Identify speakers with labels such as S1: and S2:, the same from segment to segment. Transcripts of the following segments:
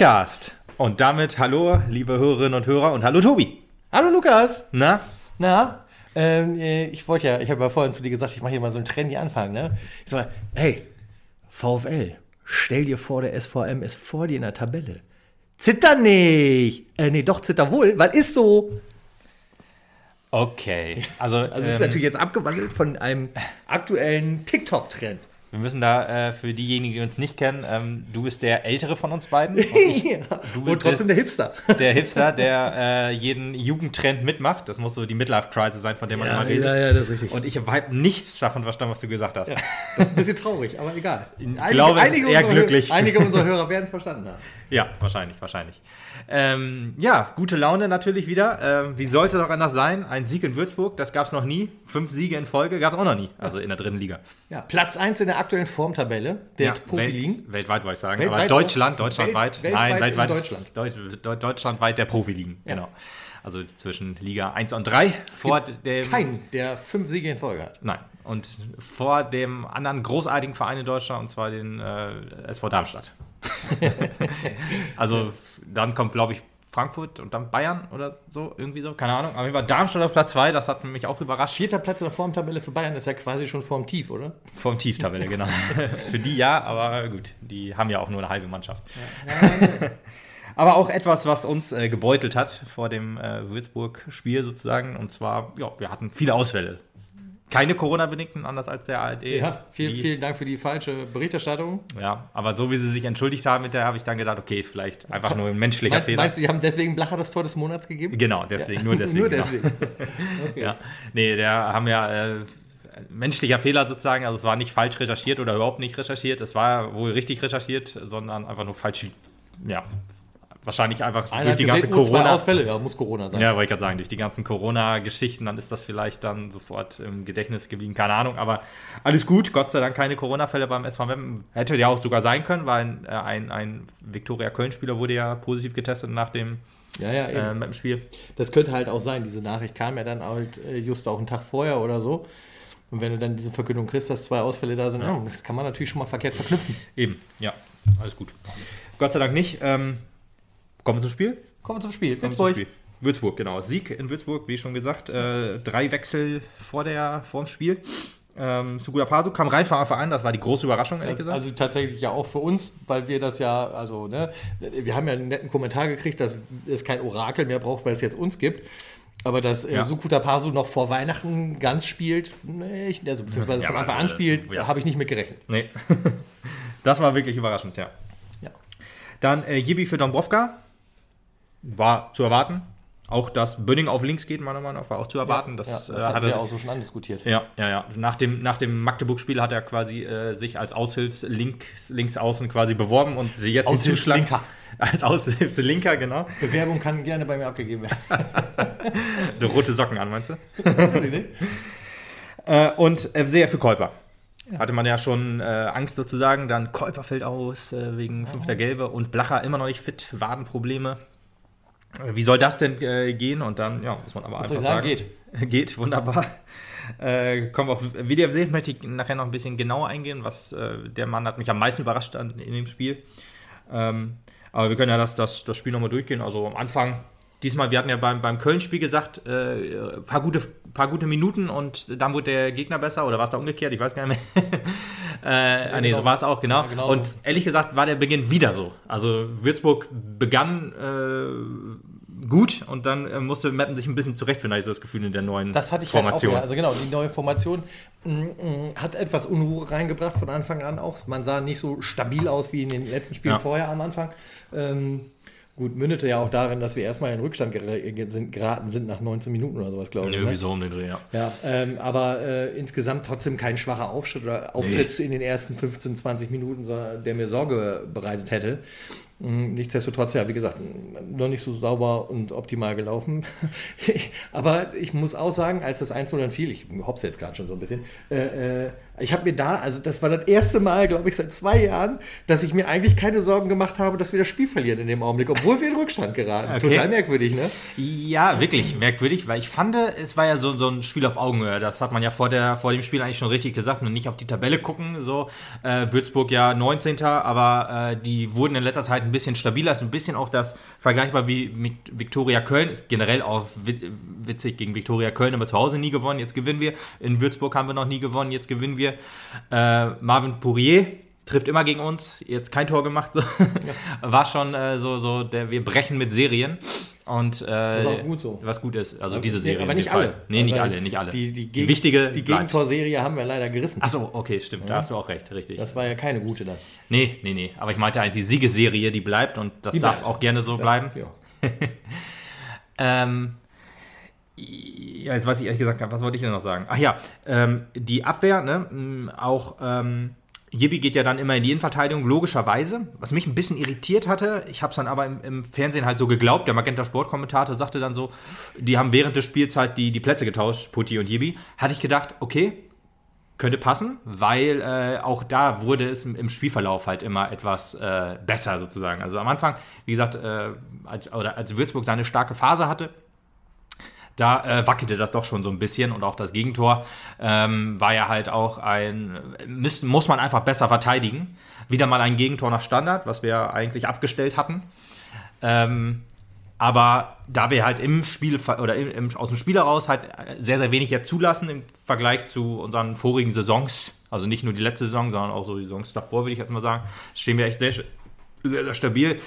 S1: Podcast. Und damit hallo, liebe Hörerinnen und Hörer und hallo Tobi.
S2: Hallo Lukas.
S1: Na?
S2: Na? Ähm, äh, ich wollte ja, ich habe ja vorhin zu dir gesagt, ich mache hier mal so einen trendy Anfang, ne? Ich sag mal, hey, VfL, stell dir vor, der SVM ist vor dir in der Tabelle. Zitter nicht! Äh, nee, doch, zitter wohl, weil ist so.
S1: Okay. Also,
S2: Also ist
S1: ähm,
S2: natürlich jetzt abgewandelt von einem aktuellen TikTok-Trend.
S1: Wir müssen da äh, für diejenigen, die uns nicht kennen, ähm, du bist der Ältere von uns beiden. Und ich,
S2: ja.
S1: du
S2: Und
S1: bist-
S2: trotzdem der Hipster.
S1: der Hipster, der äh, jeden Jugendtrend mitmacht. Das muss so die Midlife-Crisis sein, von der man immer redet.
S2: ja, das ist richtig.
S1: Und ich habe nichts davon verstanden, was du gesagt hast.
S2: das ist ein bisschen traurig, aber egal. Ich
S1: glaube, es ist eher glücklich.
S2: Hö- einige unserer Hörer werden es verstanden haben.
S1: Ja, wahrscheinlich, wahrscheinlich. Ähm, ja, gute Laune natürlich wieder. Ähm, wie sollte es auch anders sein? Ein Sieg in Würzburg, das gab es noch nie. Fünf Siege in Folge gab es auch noch nie. Also in der dritten Liga.
S2: Ja, Platz 1 in der aktuellen Formtabelle der
S1: Ja,
S2: Profiligen.
S1: Welt, weltweit wollte ich sagen.
S2: Weltweit
S1: aber Deutschland, deutschlandweit.
S2: Welt-
S1: Nein,
S2: weltweit Deutschland.
S1: Deut, Deut, deutschlandweit der Profiligen. Genau. Also zwischen Liga 1 und 3. Vor dem.
S2: Kein, der fünf Siege in Folge hat.
S1: Nein. Und vor dem anderen großartigen Verein in Deutschland, und zwar den äh, SV Darmstadt. also dann kommt, glaube ich, Frankfurt und dann Bayern oder so, irgendwie so, keine Ahnung. Aber mir war Darmstadt auf Platz 2, das hat mich auch überrascht.
S2: Vierter Platz in der Formtabelle für Bayern ist ja quasi schon vorm Tief, oder?
S1: Vom Tieftabelle, genau. Für die ja, aber gut, die haben ja auch nur eine halbe Mannschaft. aber auch etwas, was uns äh, gebeutelt hat vor dem äh, Würzburg-Spiel sozusagen. Und zwar, ja, wir hatten viele Ausfälle. Keine Corona-bedingten, anders als der ARD.
S2: Ja, vielen,
S1: die,
S2: vielen Dank für die falsche Berichterstattung.
S1: Ja, aber so wie sie sich entschuldigt haben mit der, habe ich dann gedacht, okay, vielleicht einfach nur ein menschlicher
S2: Meinst,
S1: Fehler.
S2: meinst du, die haben deswegen Blacher das Tor des Monats gegeben?
S1: Genau, deswegen, nur deswegen.
S2: Nur
S1: genau.
S2: deswegen.
S1: Ja. Nee, der haben ja äh, menschlicher Fehler sozusagen, also es war nicht falsch recherchiert oder überhaupt nicht recherchiert, es war wohl richtig recherchiert, sondern einfach nur falsch, ja, wahrscheinlich einfach
S2: Einer
S1: durch die ganze
S2: gesehen, oh, zwei
S1: Corona.
S2: Ausfälle, ja, muss Corona sein.
S1: Ja, wollte ich gerade sagen, durch die ganzen Corona-Geschichten, dann ist das vielleicht dann sofort im Gedächtnis geblieben, keine Ahnung, aber alles gut, Gott sei Dank keine Corona-Fälle beim SVM. Hätte ja auch sogar sein können, weil ein, äh, ein, ein Viktoria Köln-Spieler wurde ja positiv getestet nach dem
S2: ja, ja, eben.
S1: äh, mit dem Spiel.
S2: Das könnte halt auch sein. Diese Nachricht kam ja dann halt äh, just auch einen Tag vorher oder so. Und wenn du dann diese Verkündung kriegst, dass zwei Ausfälle da sind, oh, das kann man natürlich schon mal verkehrt verknüpfen.
S1: Eben, ja, alles gut. Gott sei Dank nicht. Ähm, kommen wir zum Spiel?
S2: Kommen wir zum Spiel.
S1: Kommen wir zum Spiel. Würzburg, genau. Sieg in Würzburg, wie schon gesagt. Äh, drei Wechsel vor, der, vor dem Spiel. Ähm, Suguda Pasu kam rein von Anfang an, das war die große Überraschung, ehrlich
S2: Das,
S1: gesagt.
S2: also tatsächlich ja auch für uns, weil wir das ja, also, ne, wir haben ja einen netten Kommentar gekriegt, dass es kein Orakel mehr braucht, weil es jetzt uns gibt. Aber dass äh,
S1: Ja.
S2: Sukuta Pasu noch vor Weihnachten ganz spielt, nee, ich, also beziehungsweise
S1: Ja,
S2: von Anfang an
S1: äh,
S2: spielt,
S1: ja.
S2: habe ich nicht mit gerechnet.
S1: nee. das war wirklich überraschend, ja.
S2: Ja.
S1: Dann äh, Jibi für Dombrovka. War zu erwarten. Auch, dass Bönning auf links geht, meiner Meinung nach, war auch zu erwarten. das,
S2: ja, das
S1: äh,
S2: hatten
S1: hat er
S2: auch so schon andiskutiert.
S1: Ja, ja, ja. Nach dem, nach dem Magdeburg-Spiel hat er quasi äh, sich als Aushilfs-Links, Linksaußen quasi beworben und sie jetzt hinzuschlagen.
S2: Aushilfslinker.
S1: Als Aushilfslinker, genau.
S2: Bewerbung kann gerne bei mir abgegeben werden.
S1: Du rote Socken an, meinst du? äh, und sehr für Käuper. Hatte man ja schon äh, Angst sozusagen. Dann Käuper fällt aus äh, wegen fünfter Gelbe und Blacher immer noch nicht fit, Wadenprobleme. Wie soll das denn äh, gehen? Und dann, ja, muss man aber einfach
S2: sagen?
S1: sagen. Geht. Geht, wunderbar. Äh, kommen wir auf WDFC, möchte ich nachher noch ein bisschen genauer eingehen, was äh, der Mann hat mich am meisten überrascht an, in dem Spiel. Ähm, aber wir können ja das, das, das Spiel nochmal durchgehen. Also am Anfang, diesmal, wir hatten ja beim, beim Köln-Spiel gesagt, äh, paar, gute, paar gute Minuten und dann wurde der Gegner besser oder war es da umgekehrt? Ich weiß gar nicht mehr. äh, ah, nee, so
S2: genau.
S1: war es auch, genau.
S2: Ja, genau
S1: und
S2: so.
S1: ehrlich gesagt war der Beginn wieder so. Also Würzburg begann äh, gut und dann äh, musste Meppen sich ein bisschen zurechtfinden, hatte ich so das Gefühl in der neuen
S2: Das hatte ich
S1: Formation.
S2: Halt auch, ja. Also genau, die neue Formation mm, mm, hat etwas Unruhe reingebracht von Anfang an auch. Man sah nicht so stabil aus wie in den letzten Spielen
S1: Ja.
S2: vorher am Anfang. Ähm, gut, mündete ja auch darin, dass wir erstmal in Rückstand geraten sind nach 19 Minuten oder sowas, glaube ich.
S1: Irgendwie
S2: ne?
S1: so um den Dreh, ja.
S2: Ja, ähm, aber äh, insgesamt trotzdem kein schwacher Auftritt, oder Auftritt in den ersten 15, 20 Minuten, der mir Sorge bereitet hätte. Mm, Nichtsdestotrotz, ja, wie gesagt, noch nicht so sauber und optimal gelaufen. aber ich muss auch sagen, als das 1-0 dann fiel, ich hopp's jetzt gerade schon so ein bisschen, äh, äh, Ich habe mir da, also das war das erste Mal, glaube ich, seit zwei Jahren, dass ich mir eigentlich keine Sorgen gemacht habe, dass wir das Spiel verlieren in dem Augenblick, obwohl wir in Rückstand geraten.
S1: Okay.
S2: Total merkwürdig, ne?
S1: Ja, wirklich merkwürdig, weil ich fand, es war ja so, so ein Spiel auf Augenhöhe. Das hat man ja vor, der, vor dem Spiel eigentlich schon richtig gesagt und nicht auf die Tabelle gucken. So, äh, Würzburg ja 19. Aber äh, die wurden in letzter Zeit ein bisschen stabiler. Ist ein bisschen auch das vergleichbar wie mit Viktoria Köln. Ist generell auch wit- witzig gegen Viktoria Köln, aber zu Hause nie gewonnen. Jetzt gewinnen wir. In Würzburg haben wir noch nie gewonnen. Jetzt gewinnen wir. Äh, Marvin Pourier trifft immer gegen uns. Jetzt kein Tor gemacht. So. War schon äh, so, so der, wir brechen mit Serien. Und, äh,
S2: ist auch gut so.
S1: Was gut ist. Also diese Serie.
S2: aber nicht alle.
S1: Nee, nicht alle, nicht alle.
S2: Die, die, Gegen,
S1: wichtige
S2: die. Gegentorserie haben wir leider gerissen.
S1: Achso, okay, stimmt. Da hast du auch recht, richtig.
S2: Das war ja keine gute dann.
S1: nee, nee, nee. Aber ich meinte eigentlich die Siegesserie, die bleibt und das
S2: Die
S1: darf
S2: bleibt.
S1: auch gerne so
S2: Das-
S1: bleiben.
S2: Ja.
S1: Ähm, ja, jetzt weiß ich ehrlich gesagt, was wollte ich denn noch sagen? Ach ja, ähm, die Abwehr, ne, auch ähm, Jibi geht ja dann immer in die Innenverteidigung, logischerweise. Was mich ein bisschen irritiert hatte, ich habe es dann aber im, im Fernsehen halt so geglaubt, der Magenta Sportkommentator sagte dann so, die haben während der Spielzeit die, die Plätze getauscht, Putti und Jibi. Hatte ich gedacht, okay, könnte passen, weil äh, auch da wurde es im, im Spielverlauf halt immer etwas äh, besser sozusagen. Also am Anfang, wie gesagt, äh, als, oder als Würzburg seine starke Phase hatte, da äh, wackelte das doch schon so ein bisschen und auch das Gegentor ähm, war ja halt auch ein, müssten, muss man einfach besser verteidigen. Wieder mal ein Gegentor nach Standard, was wir eigentlich abgestellt hatten. Ähm, aber da wir halt im Spiel oder im, im, aus dem Spiel heraus halt sehr, sehr wenig jetzt zulassen im Vergleich zu unseren vorigen Saisons, also nicht nur die letzte Saison, sondern auch so die Saisons davor, würde ich jetzt mal sagen, stehen wir echt sehr, sehr, sehr stabil.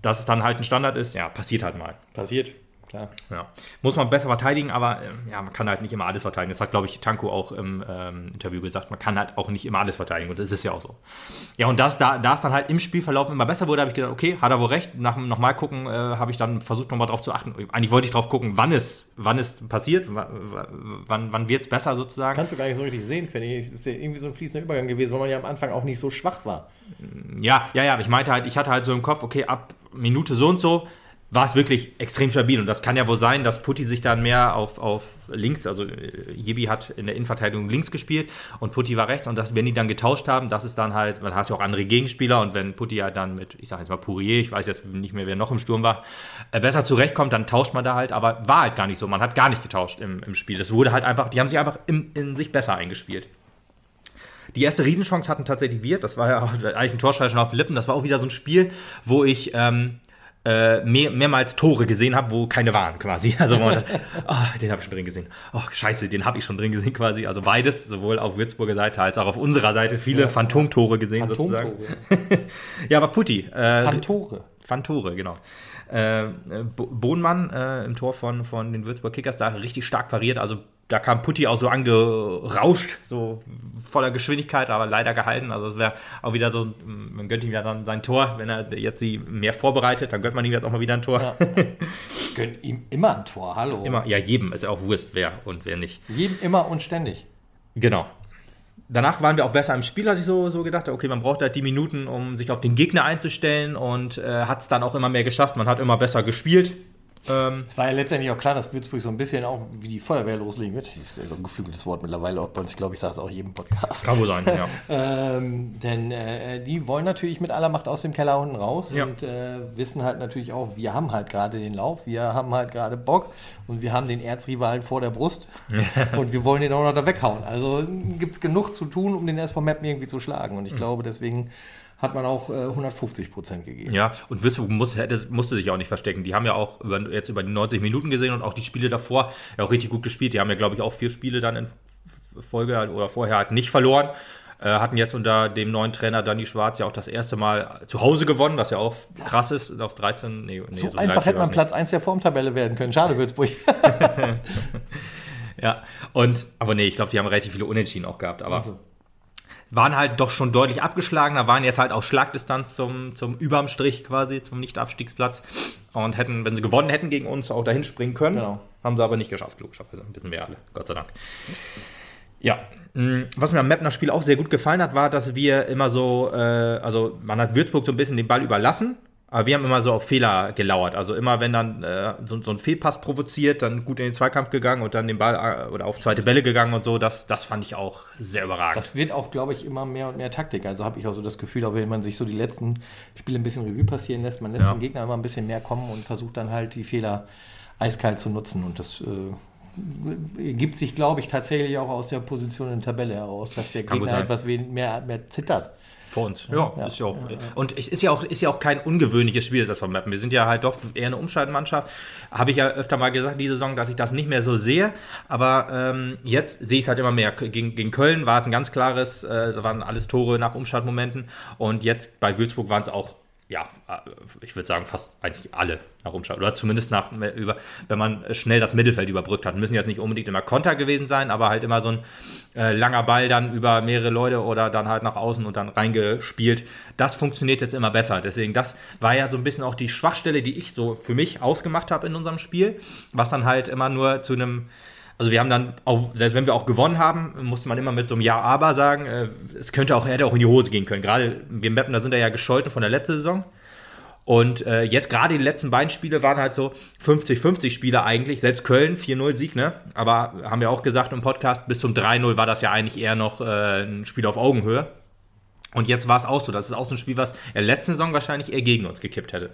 S1: Dass es dann halt ein Standard ist, ja, passiert halt mal.
S2: Passiert, klar.
S1: Ja. Muss man besser verteidigen, aber ähm, ja, man kann halt nicht immer alles verteidigen. Das hat, glaube ich, Tanko auch im ähm, Interview gesagt. Man kann halt auch nicht immer alles verteidigen und das ist ja auch so. Ja, und das, da, da es dann halt im Spielverlauf immer besser wurde, habe ich gedacht, okay, hat er wohl recht. Nach dem nochmal gucken, äh, habe ich dann versucht, nochmal drauf zu achten. Eigentlich wollte ich drauf gucken, wann es, wann es passiert, wann, wann, wird es besser sozusagen.
S2: Kannst du gar nicht so richtig sehen, finde ich. Es ist ja irgendwie so ein fließender Übergang gewesen, weil man ja am Anfang auch nicht so schwach war.
S1: Ja, ja, ja, aber ich meinte halt, ich hatte halt so im Kopf, okay, ab Minute so und so war es wirklich extrem stabil. Und das kann ja wohl sein, dass Putti sich dann mehr auf, auf links, also äh, Jebi hat in der Innenverteidigung links gespielt und Putti war rechts. Und dass, wenn die dann getauscht haben, das ist dann halt, dann hast du auch andere Gegenspieler. Und wenn Putti ja dann mit, ich sag jetzt mal Pourier, ich weiß jetzt nicht mehr, wer noch im Sturm war, äh, besser zurechtkommt, dann tauscht man da halt. Aber war halt gar nicht so. Man hat gar nicht getauscht im, im Spiel. Das wurde halt einfach, die haben sich einfach im, in sich besser eingespielt. Die erste Riesenchance hatten tatsächlich wir. Das war ja auch eigentlich ein Torschrei schon auf den Lippen. Das war auch wieder so ein Spiel, wo ich ähm, äh, mehr, mehrmals Tore gesehen habe, wo keine waren quasi. Also wo man dachte, oh, den habe ich schon drin gesehen. Oh, scheiße, den habe ich schon drin gesehen quasi. Also beides, sowohl auf Würzburger Seite als auch auf unserer Seite, viele
S2: Ja.
S1: Phantomtore gesehen sozusagen. ja, aber Putti. Äh,
S2: Pantore.
S1: Fantore, genau. Äh, Bo- Bohnmann äh, im Tor von, von den Würzburg Kickers da richtig stark pariert. Also da kam Putti auch so angerauscht, so voller Geschwindigkeit, aber leider gehalten. Also es wäre auch wieder so, man gönnt ihm ja dann sein Tor, wenn er jetzt sie mehr vorbereitet, dann gönnt man ihm jetzt auch mal wieder ein Tor.
S2: Ja. Gönnt ihm immer ein Tor, hallo.
S1: Immer, ja, jedem ist ja auch Wurst, wer und wer nicht.
S2: Jedem immer und ständig.
S1: Genau. Danach waren wir auch besser im Spiel, hatte ich so, so gedacht. Okay, man braucht halt die Minuten, um sich auf den Gegner einzustellen und äh, hat es dann auch immer mehr geschafft. Man hat immer besser gespielt. Ähm,
S2: Es war ja letztendlich auch klar, dass Würzburg so ein bisschen auch wie die Feuerwehr loslegen wird. Das ist ein geflügeltes Wort mittlerweile auch bei uns. Ich glaube, ich sage es auch jedem Podcast.
S1: kann wohl sein, ja.
S2: Ähm, denn äh, die wollen natürlich mit aller Macht aus dem Keller unten raus
S1: Ja.
S2: und äh, wissen halt natürlich auch, wir haben halt gerade den Lauf, wir haben halt gerade Bock und wir haben den Erzrivalen vor der Brust und wir wollen den auch noch da weghauen. Also gibt es genug zu tun, um den SV Mappen irgendwie zu schlagen und ich glaube, deswegen hat man auch äh, 150 Prozent gegeben.
S1: Ja, und Würzburg muss, hätte, musste sich auch nicht verstecken. Die haben ja auch über, jetzt über die 90 Minuten gesehen und auch die Spiele davor ja auch richtig gut gespielt. Die haben ja, glaube ich, auch vier Spiele dann in Folge halt oder vorher halt nicht verloren. Äh, hatten jetzt unter dem neuen Trainer Danny Schwarz ja auch das erste Mal zu Hause gewonnen, was ja auch krass ist. Auf 13, nee, nee,
S2: So,
S1: so
S2: einfach
S1: 13
S2: hätte man
S1: nicht.
S2: Platz 1 der Formtabelle werden können. Schade, Würzburg.
S1: Ja, und, aber nee, ich glaube, die haben relativ viele Unentschieden auch gehabt. Aber
S2: Also.
S1: Waren halt doch schon deutlich abgeschlagener, waren jetzt halt auf Schlagdistanz zum, zum Überm Strich quasi, zum Nicht-Abstiegsplatz. Und hätten, wenn sie gewonnen hätten gegen uns, auch dahin springen können.
S2: Genau.
S1: Haben sie aber nicht geschafft, logischerweise. Wissen wir alle, Gott sei Dank. Ja, mh, was mir am Mapner Spiel auch sehr gut gefallen hat, war, dass wir immer so, äh, also man hat Würzburg so ein bisschen den Ball überlassen, Aber wir haben immer so auf Fehler gelauert. Also immer, wenn dann äh, so, so, ein Fehlpass provoziert, dann gut in den Zweikampf gegangen und dann den Ball äh, oder auf zweite Bälle gegangen und so. Das, das fand ich auch sehr überragend.
S2: Das wird auch, glaube ich, immer mehr und mehr Taktik. Also habe ich auch so das Gefühl, auch wenn man sich so die letzten Spiele ein bisschen Revue passieren lässt, man lässt ja. den Gegner immer ein bisschen mehr kommen und versucht dann halt die Fehler eiskalt zu nutzen. Und das äh, ergibt sich, glaube ich, tatsächlich auch aus der Position in der Tabelle heraus, dass der Gegner etwas mehr, mehr zittert.
S1: Vor uns, ja. ja, ist ja auch. Und es ist ja auch, ist ja auch kein ungewöhnliches Spiel, das wir mappen. Wir sind ja halt doch eher eine Umschaltmannschaft. Habe ich ja öfter mal gesagt, diese Saison, dass ich das nicht mehr so sehe. Aber ähm, jetzt sehe ich es halt immer mehr. Gegen, gegen Köln war es ein ganz klares, äh, da waren alles Tore nach Umschaltmomenten. Und jetzt bei Würzburg waren es auch ja, äh, ich würde sagen, fast eigentlich alle nach Umschalt. Oder zumindest nach, über, wenn man schnell das Mittelfeld überbrückt hat. Müssen jetzt nicht unbedingt immer Konter gewesen sein, aber halt immer so ein äh, langer Ball dann über mehrere Leute oder dann halt nach außen und dann reingespielt. Das funktioniert jetzt immer besser. Deswegen, das war ja so ein bisschen auch die Schwachstelle, die ich so für mich ausgemacht habe in unserem Spiel, was dann halt immer nur zu einem also wir haben dann, auch, selbst wenn wir auch gewonnen haben, musste man immer mit so einem Ja, aber sagen, äh, es könnte auch, hätte auch in die Hose gehen können. Gerade wir Mappen, da sind ja gescholten von der letzten Saison. Und äh, jetzt gerade die letzten beiden Spiele waren halt so 50-50 Spiele eigentlich. Selbst Köln 4-0 Sieg, ne? Aber haben wir auch gesagt im Podcast, bis zum 3-0 war das ja eigentlich eher noch äh, ein Spiel auf Augenhöhe. Und jetzt war es auch so. Das ist auch so ein Spiel, was der letzten Saison wahrscheinlich eher gegen uns gekippt hätte.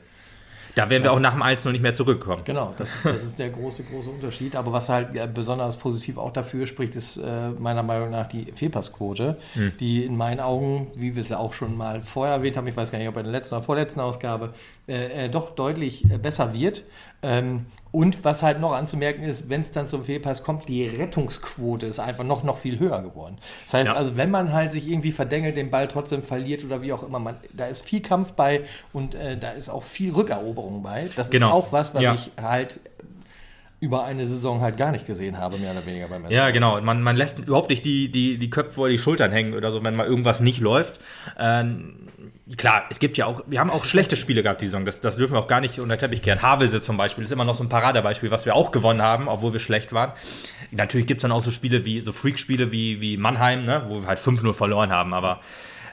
S1: Da werden wir auch nach dem 1 noch nicht mehr zurückkommen.
S2: Genau, das ist, das ist der große, große Unterschied. Aber was halt besonders positiv auch dafür spricht, ist äh, meiner Meinung nach die Fehlpassquote, hm. die in meinen Augen, wie wir es ja auch schon mal vorher erwähnt haben, ich weiß gar nicht, ob in der letzten oder vorletzten Ausgabe, äh, äh doch deutlich äh, besser wird. Ähm, und was halt noch anzumerken ist, wenn es dann zum Fehlpass kommt, die Rettungsquote ist einfach noch, noch viel höher geworden. Das heißt ja. also, wenn man halt sich irgendwie verdengelt, den Ball trotzdem verliert oder wie auch immer, man, da ist viel Kampf bei und äh, da ist auch viel Rückeroberung bei. Das genau. ist auch was, was ja. ich halt über eine Saison halt gar nicht gesehen habe, mehr oder weniger beim
S1: SV. Ja, genau. Man, man lässt überhaupt nicht die, die, die Köpfe vor die Schultern hängen oder so, wenn mal irgendwas nicht läuft. Ähm, klar, es gibt ja auch, wir haben auch schlechte Spiele gehabt die Saison, das, das dürfen wir auch gar nicht unter Teppich kehren. Havelse zum Beispiel ist immer noch so ein Paradebeispiel, was wir auch gewonnen haben, obwohl wir schlecht waren. Natürlich gibt es dann auch so Spiele wie, so Freak-Spiele wie, wie Mannheim, ne, wo wir halt 5-0 verloren haben, aber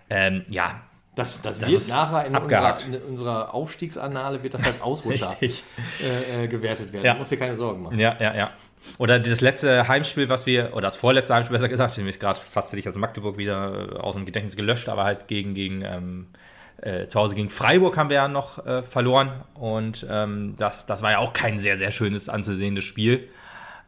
S1: ähm, ja,
S2: das, das, das wird nachher in unserer, in unserer, Aufstiegsannale wird das als Ausrutscher äh, äh, gewertet werden. Ja. Da musst dir keine Sorgen machen.
S1: Ja, ja, ja. Oder dieses letzte Heimspiel, was wir, oder das vorletzte Heimspiel besser gesagt, ich habe gerade fast nicht als Magdeburg wieder äh, aus dem Gedächtnis gelöscht, aber halt gegen, gegen ähm, äh, zu Hause gegen Freiburg haben wir ja noch äh, verloren. Und ähm, das, das war ja auch kein sehr, sehr schönes anzusehendes Spiel.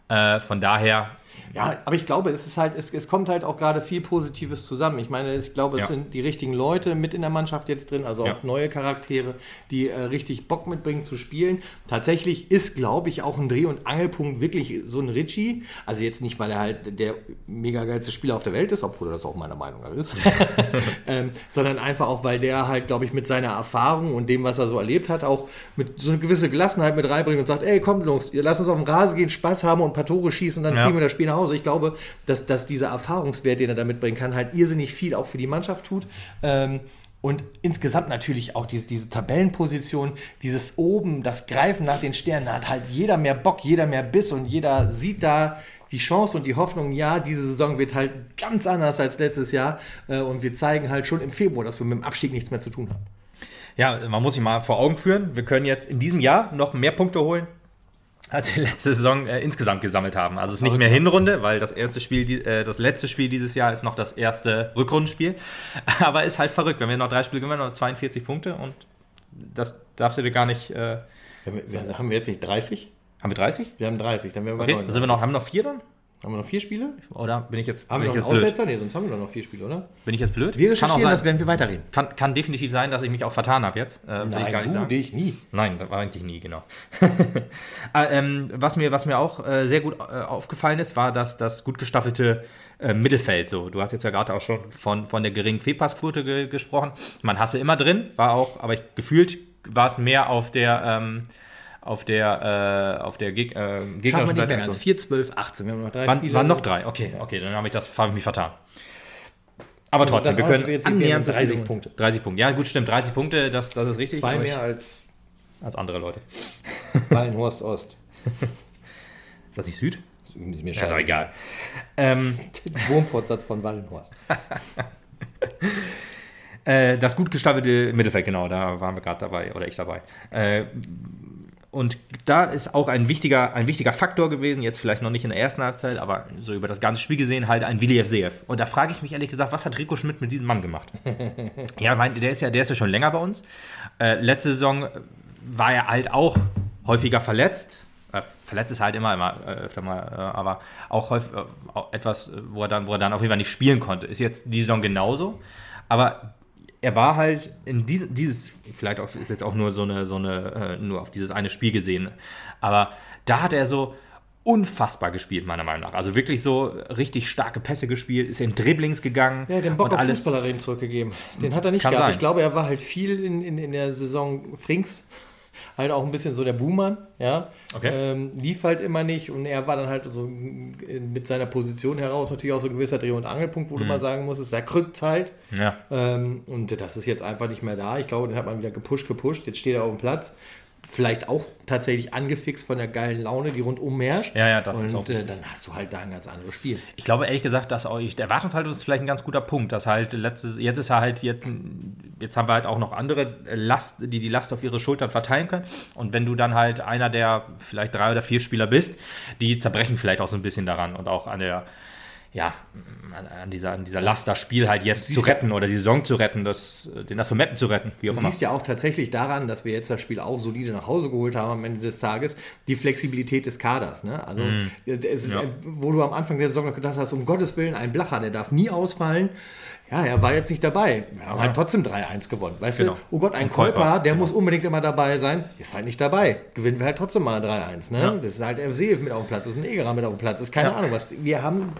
S1: Äh, von daher
S2: ja, aber ich glaube, es ist halt, es, es kommt halt auch gerade viel Positives zusammen. Ich meine, ich glaube, es ja. sind die richtigen Leute mit in der Mannschaft jetzt drin, also auch ja. neue Charaktere, die äh, richtig Bock mitbringen zu spielen. Tatsächlich ist, glaube ich, auch ein Dreh- und Angelpunkt wirklich so ein Ritchie. Also jetzt nicht, weil er halt der mega geilste Spieler auf der Welt ist, obwohl er das auch meiner Meinung nach ist, ähm, sondern einfach auch, weil der halt, glaube ich, mit seiner Erfahrung und dem, was er so erlebt hat, auch mit so eine gewisse Gelassenheit mit reinbringt und sagt, ey, komm, Jungs, lass uns auf den Rasen gehen, Spaß haben und ein paar Tore schießen und dann ja. ziehen wir das Spiel nach Hause. Ich glaube, dass, dass dieser Erfahrungswert, den er da mitbringen kann, halt irrsinnig viel auch für die Mannschaft tut. Ähm, und insgesamt natürlich auch diese, diese Tabellenposition, dieses oben, das Greifen nach den Sternen, hat halt jeder mehr Bock, jeder mehr Biss und jeder sieht da die Chance und die Hoffnung, ja, diese Saison wird halt ganz anders als letztes Jahr äh, und wir zeigen halt schon im Februar, dass wir mit dem Abstieg nichts mehr zu tun haben.
S1: Ja, man muss sich mal vor Augen führen, wir können jetzt in diesem Jahr noch mehr Punkte holen wir letzte Saison äh, insgesamt gesammelt haben. Also es ist nicht mehr Hinrunde, weil das erste Spiel, die, äh, das letzte Spiel dieses Jahr ist noch das erste Rückrundenspiel. Aber ist halt verrückt, wenn wir noch drei Spiele gewinnen, noch 42 Punkte und das darfst du dir gar nicht. Äh,
S2: haben wir jetzt nicht 30?
S1: Haben wir 30?
S2: Wir haben 30, dann wären wir
S1: okay. bei 9. Sind wir noch, haben wir noch vier dann?
S2: Haben wir noch vier Spiele?
S1: Oder bin ich jetzt.
S2: Haben wir noch einen Aussetzer? Nee, sonst haben wir doch noch vier Spiele, oder?
S1: Bin ich jetzt blöd?
S2: Wir recherchieren das, werden wir weiterreden.
S1: Kann, kann definitiv sein, dass ich mich auch vertan habe jetzt.
S2: Äh, Nein, du, dich nie.
S1: Nein, das war eigentlich nie, genau. äh, ähm, was, mir, was mir auch äh, sehr gut äh, aufgefallen ist, war, dass das gut gestaffelte äh, Mittelfeld. So, du hast jetzt ja gerade auch schon von, von der geringen Fehlpassquote ge gesprochen. Man hasse immer drin, war auch, aber ich, gefühlt war es mehr auf der. Ähm, auf der, äh, auf der Geg äh,
S2: gegnerischen Seite. Mehr 4, 12, 18. Wir haben noch drei
S1: waren, Spiele. Waren noch drei, okay, okay, dann habe ich das habe ich mich vertan. Aber also trotzdem, wir können
S2: jetzt annähernd 30 Punkte.
S1: 30 Punkte. Ja, gut, stimmt. 30 Punkte, das, das ist richtig.
S2: Zwei mehr als,
S1: als andere Leute.
S2: Wallenhorst Ost.
S1: ist das nicht Süd?
S2: Ist mir
S1: scheiße. Ist auch egal.
S2: Ähm, Wurmfortsatz von Wallenhorst.
S1: Äh, das gut gestaffelte Mittelfeld, genau, da waren wir gerade dabei, oder ich dabei. Äh, und da ist auch ein wichtiger, ein wichtiger Faktor gewesen, jetzt vielleicht noch nicht in der ersten Halbzeit, aber so über das ganze Spiel gesehen, halt ein Willi Seev. Und da frage ich mich ehrlich gesagt, was hat Rico Schmidt mit diesem Mann gemacht? ja, der ist ja, der ist ja schon länger bei uns. Äh, letzte Saison war er halt auch häufiger verletzt. Äh, verletzt ist halt immer, immer äh, öfter mal, äh, aber auch häufig äh, etwas, wo er, dann, wo er dann auf jeden Fall nicht spielen konnte. Ist jetzt die Saison genauso. Aber er war halt in diese, dieses, vielleicht auch, ist jetzt auch nur so eine, so eine, äh, nur auf dieses eine Spiel gesehen, aber da hat er so unfassbar gespielt, meiner Meinung nach. Also wirklich so richtig starke Pässe gespielt, ist in Dribblings gegangen.
S2: Ja, den Bock auf
S1: alles.
S2: Fußballerreden zurückgegeben. Den hat er nicht gehabt.
S1: sein.
S2: Ich glaube, er war halt viel in, in, in der Saison Frings. Halt auch ein bisschen so der Buhmann, ja.
S1: Okay.
S2: Ähm, lief halt immer nicht und er war dann halt so mit seiner Position heraus natürlich auch so ein gewisser Dreh- und Angelpunkt, wo du mal sagen musstest, da krückt halt.
S1: Ja.
S2: Ähm, und das ist jetzt einfach nicht mehr da. Ich glaube, den hat man wieder gepusht, gepusht. Jetzt steht er auf dem Platz. Vielleicht auch tatsächlich angefixt von der geilen Laune, die rundum herrscht.
S1: Ja, ja, das
S2: und
S1: ist auch
S2: äh, dann hast du halt da ein ganz anderes Spiel.
S1: Ich glaube ehrlich gesagt, dass auch der Erwartungshaltung ist vielleicht ein ganz guter Punkt. Dass halt letztes, jetzt ist er halt jetzt, jetzt haben wir halt auch noch andere Last, die die Last auf ihre Schultern verteilen können. Und wenn du dann halt einer der vielleicht drei oder vier Spieler bist, die zerbrechen vielleicht auch so ein bisschen daran und auch an der ja, an, dieser, an dieser Last, das Spiel halt jetzt zu retten oder die Saison zu retten, das, den Assometten zu retten, wie auch
S2: Du
S1: immer.
S2: siehst ja auch tatsächlich daran, dass wir jetzt das Spiel auch solide nach Hause geholt haben am Ende des Tages, die Flexibilität des Kaders. Ne? Also, es,
S1: Mm. Ja.
S2: äh, wo du am Anfang der Saison noch gedacht hast, um Gottes Willen, ein Blacher, der darf nie ausfallen. Ja, er war jetzt nicht dabei. Wir haben halt trotzdem 3-1 gewonnen. Weißt
S1: Genau.
S2: du, oh Gott, ein Kolper, der
S1: genau.
S2: muss unbedingt immer dabei sein. Ist halt nicht dabei. Gewinnen wir halt trotzdem mal 3-1. Ne?
S1: Ja.
S2: Das ist halt FC mit auf dem Platz, das ist ein Egerer mit auf dem Platz. Das ist keine
S1: Ja.
S2: Ahnung was. Wir haben,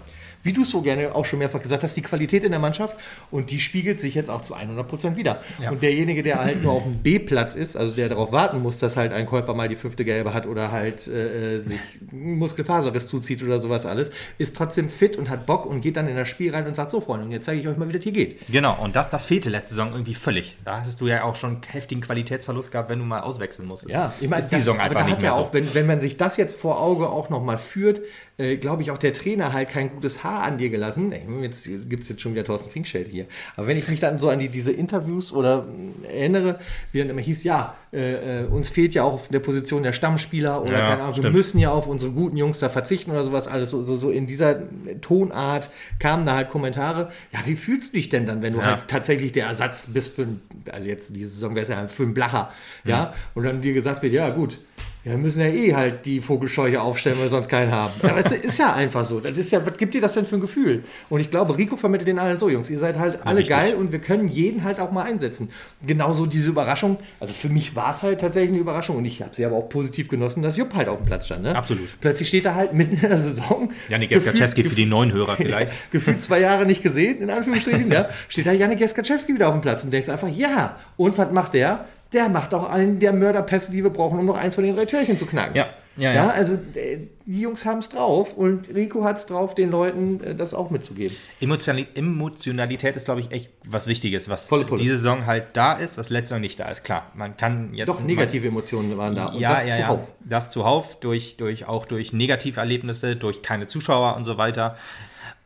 S2: wie du es so gerne auch schon mehrfach gesagt hast, die Qualität in der Mannschaft und die spiegelt sich jetzt auch zu 100% wieder.
S1: Ja.
S2: Und derjenige, der halt nur auf dem B-Platz ist, also der darauf warten muss, dass halt ein Käufer mal die fünfte Gelbe hat oder halt äh, sich einen Muskelfaserriss zuzieht oder sowas alles, ist trotzdem fit und hat Bock und geht dann in das Spiel rein und sagt, so Freunde, und jetzt zeige ich euch mal, wie das hier geht.
S1: Genau, und das, das fehlte letzte Saison irgendwie völlig. Da hattest du ja auch schon heftigen Qualitätsverlust gehabt, wenn du mal auswechseln musstest.
S2: Ja, ich meine,
S1: ist die Saison
S2: aber
S1: einfach nicht mehr
S2: ja
S1: so.
S2: auch, wenn, wenn man sich das jetzt vor Auge auch nochmal führt, äh, glaube ich, auch der Trainer halt kein gutes Haar an dir gelassen. Ey, Jetzt gibt es jetzt schon wieder Thorsten Finkschild hier. Aber wenn ich mich dann so an die, diese Interviews oder mh, erinnere, wie dann immer hieß, ja, äh, äh, uns fehlt ja auch auf der Position der Stammspieler oder
S1: Ja,
S2: keine Ahnung, wir müssen ja auf unsere guten Jungs da verzichten oder sowas alles. So, so, so in dieser Tonart kamen da halt Kommentare. Ja, wie fühlst du dich denn dann, wenn du
S1: Ja.
S2: halt tatsächlich der Ersatz bist für, also jetzt diese Saison wäre es ja für einen Blacher, ja, und dann dir gesagt wird, ja gut, ja, wir müssen ja eh halt die Vogelscheuche aufstellen, weil wir sonst keinen haben. Ja, aber es ist ja einfach so. Das ist ja, was gibt dir das denn für ein Gefühl? Und ich glaube, Rico vermittelt den allen so, Jungs, ihr seid halt alle
S1: richtig.
S2: geil und wir können jeden halt auch mal einsetzen. Genauso diese Überraschung, also für mich war es halt tatsächlich eine Überraschung und ich habe sie aber auch positiv genossen, dass Jupp halt auf dem Platz stand. Ne?
S1: Absolut.
S2: Plötzlich steht er halt mitten in der Saison.
S1: Janik
S2: Gefühlt-
S1: Eskaczewski für die neuen Hörer vielleicht.
S2: gefühlt zwei Jahre nicht gesehen, in Anführungsstrichen, ja, steht da Janik Jeskaczewski wieder auf dem Platz und denkst einfach, ja, und was macht der? Der macht auch einen der Mörderpässe, die wir brauchen, um noch eins von den drei Türchen zu knacken.
S1: Ja, ja,
S2: Ja,
S1: ja.
S2: also äh, die Jungs haben es drauf und Rico hat es drauf, den Leuten äh, das auch mitzugeben.
S1: Emotionali- Emotionalität ist, glaube ich, echt was Wichtiges, was diese Saison halt da ist, was letzte Saison nicht da ist. Klar, man kann jetzt.
S2: Doch, negative Emotionen waren da und
S1: ja,
S2: das
S1: ja, ja.
S2: zuhauf.
S1: Das zuhauf, durch, durch, auch durch Negativerlebnisse, durch keine Zuschauer und so weiter.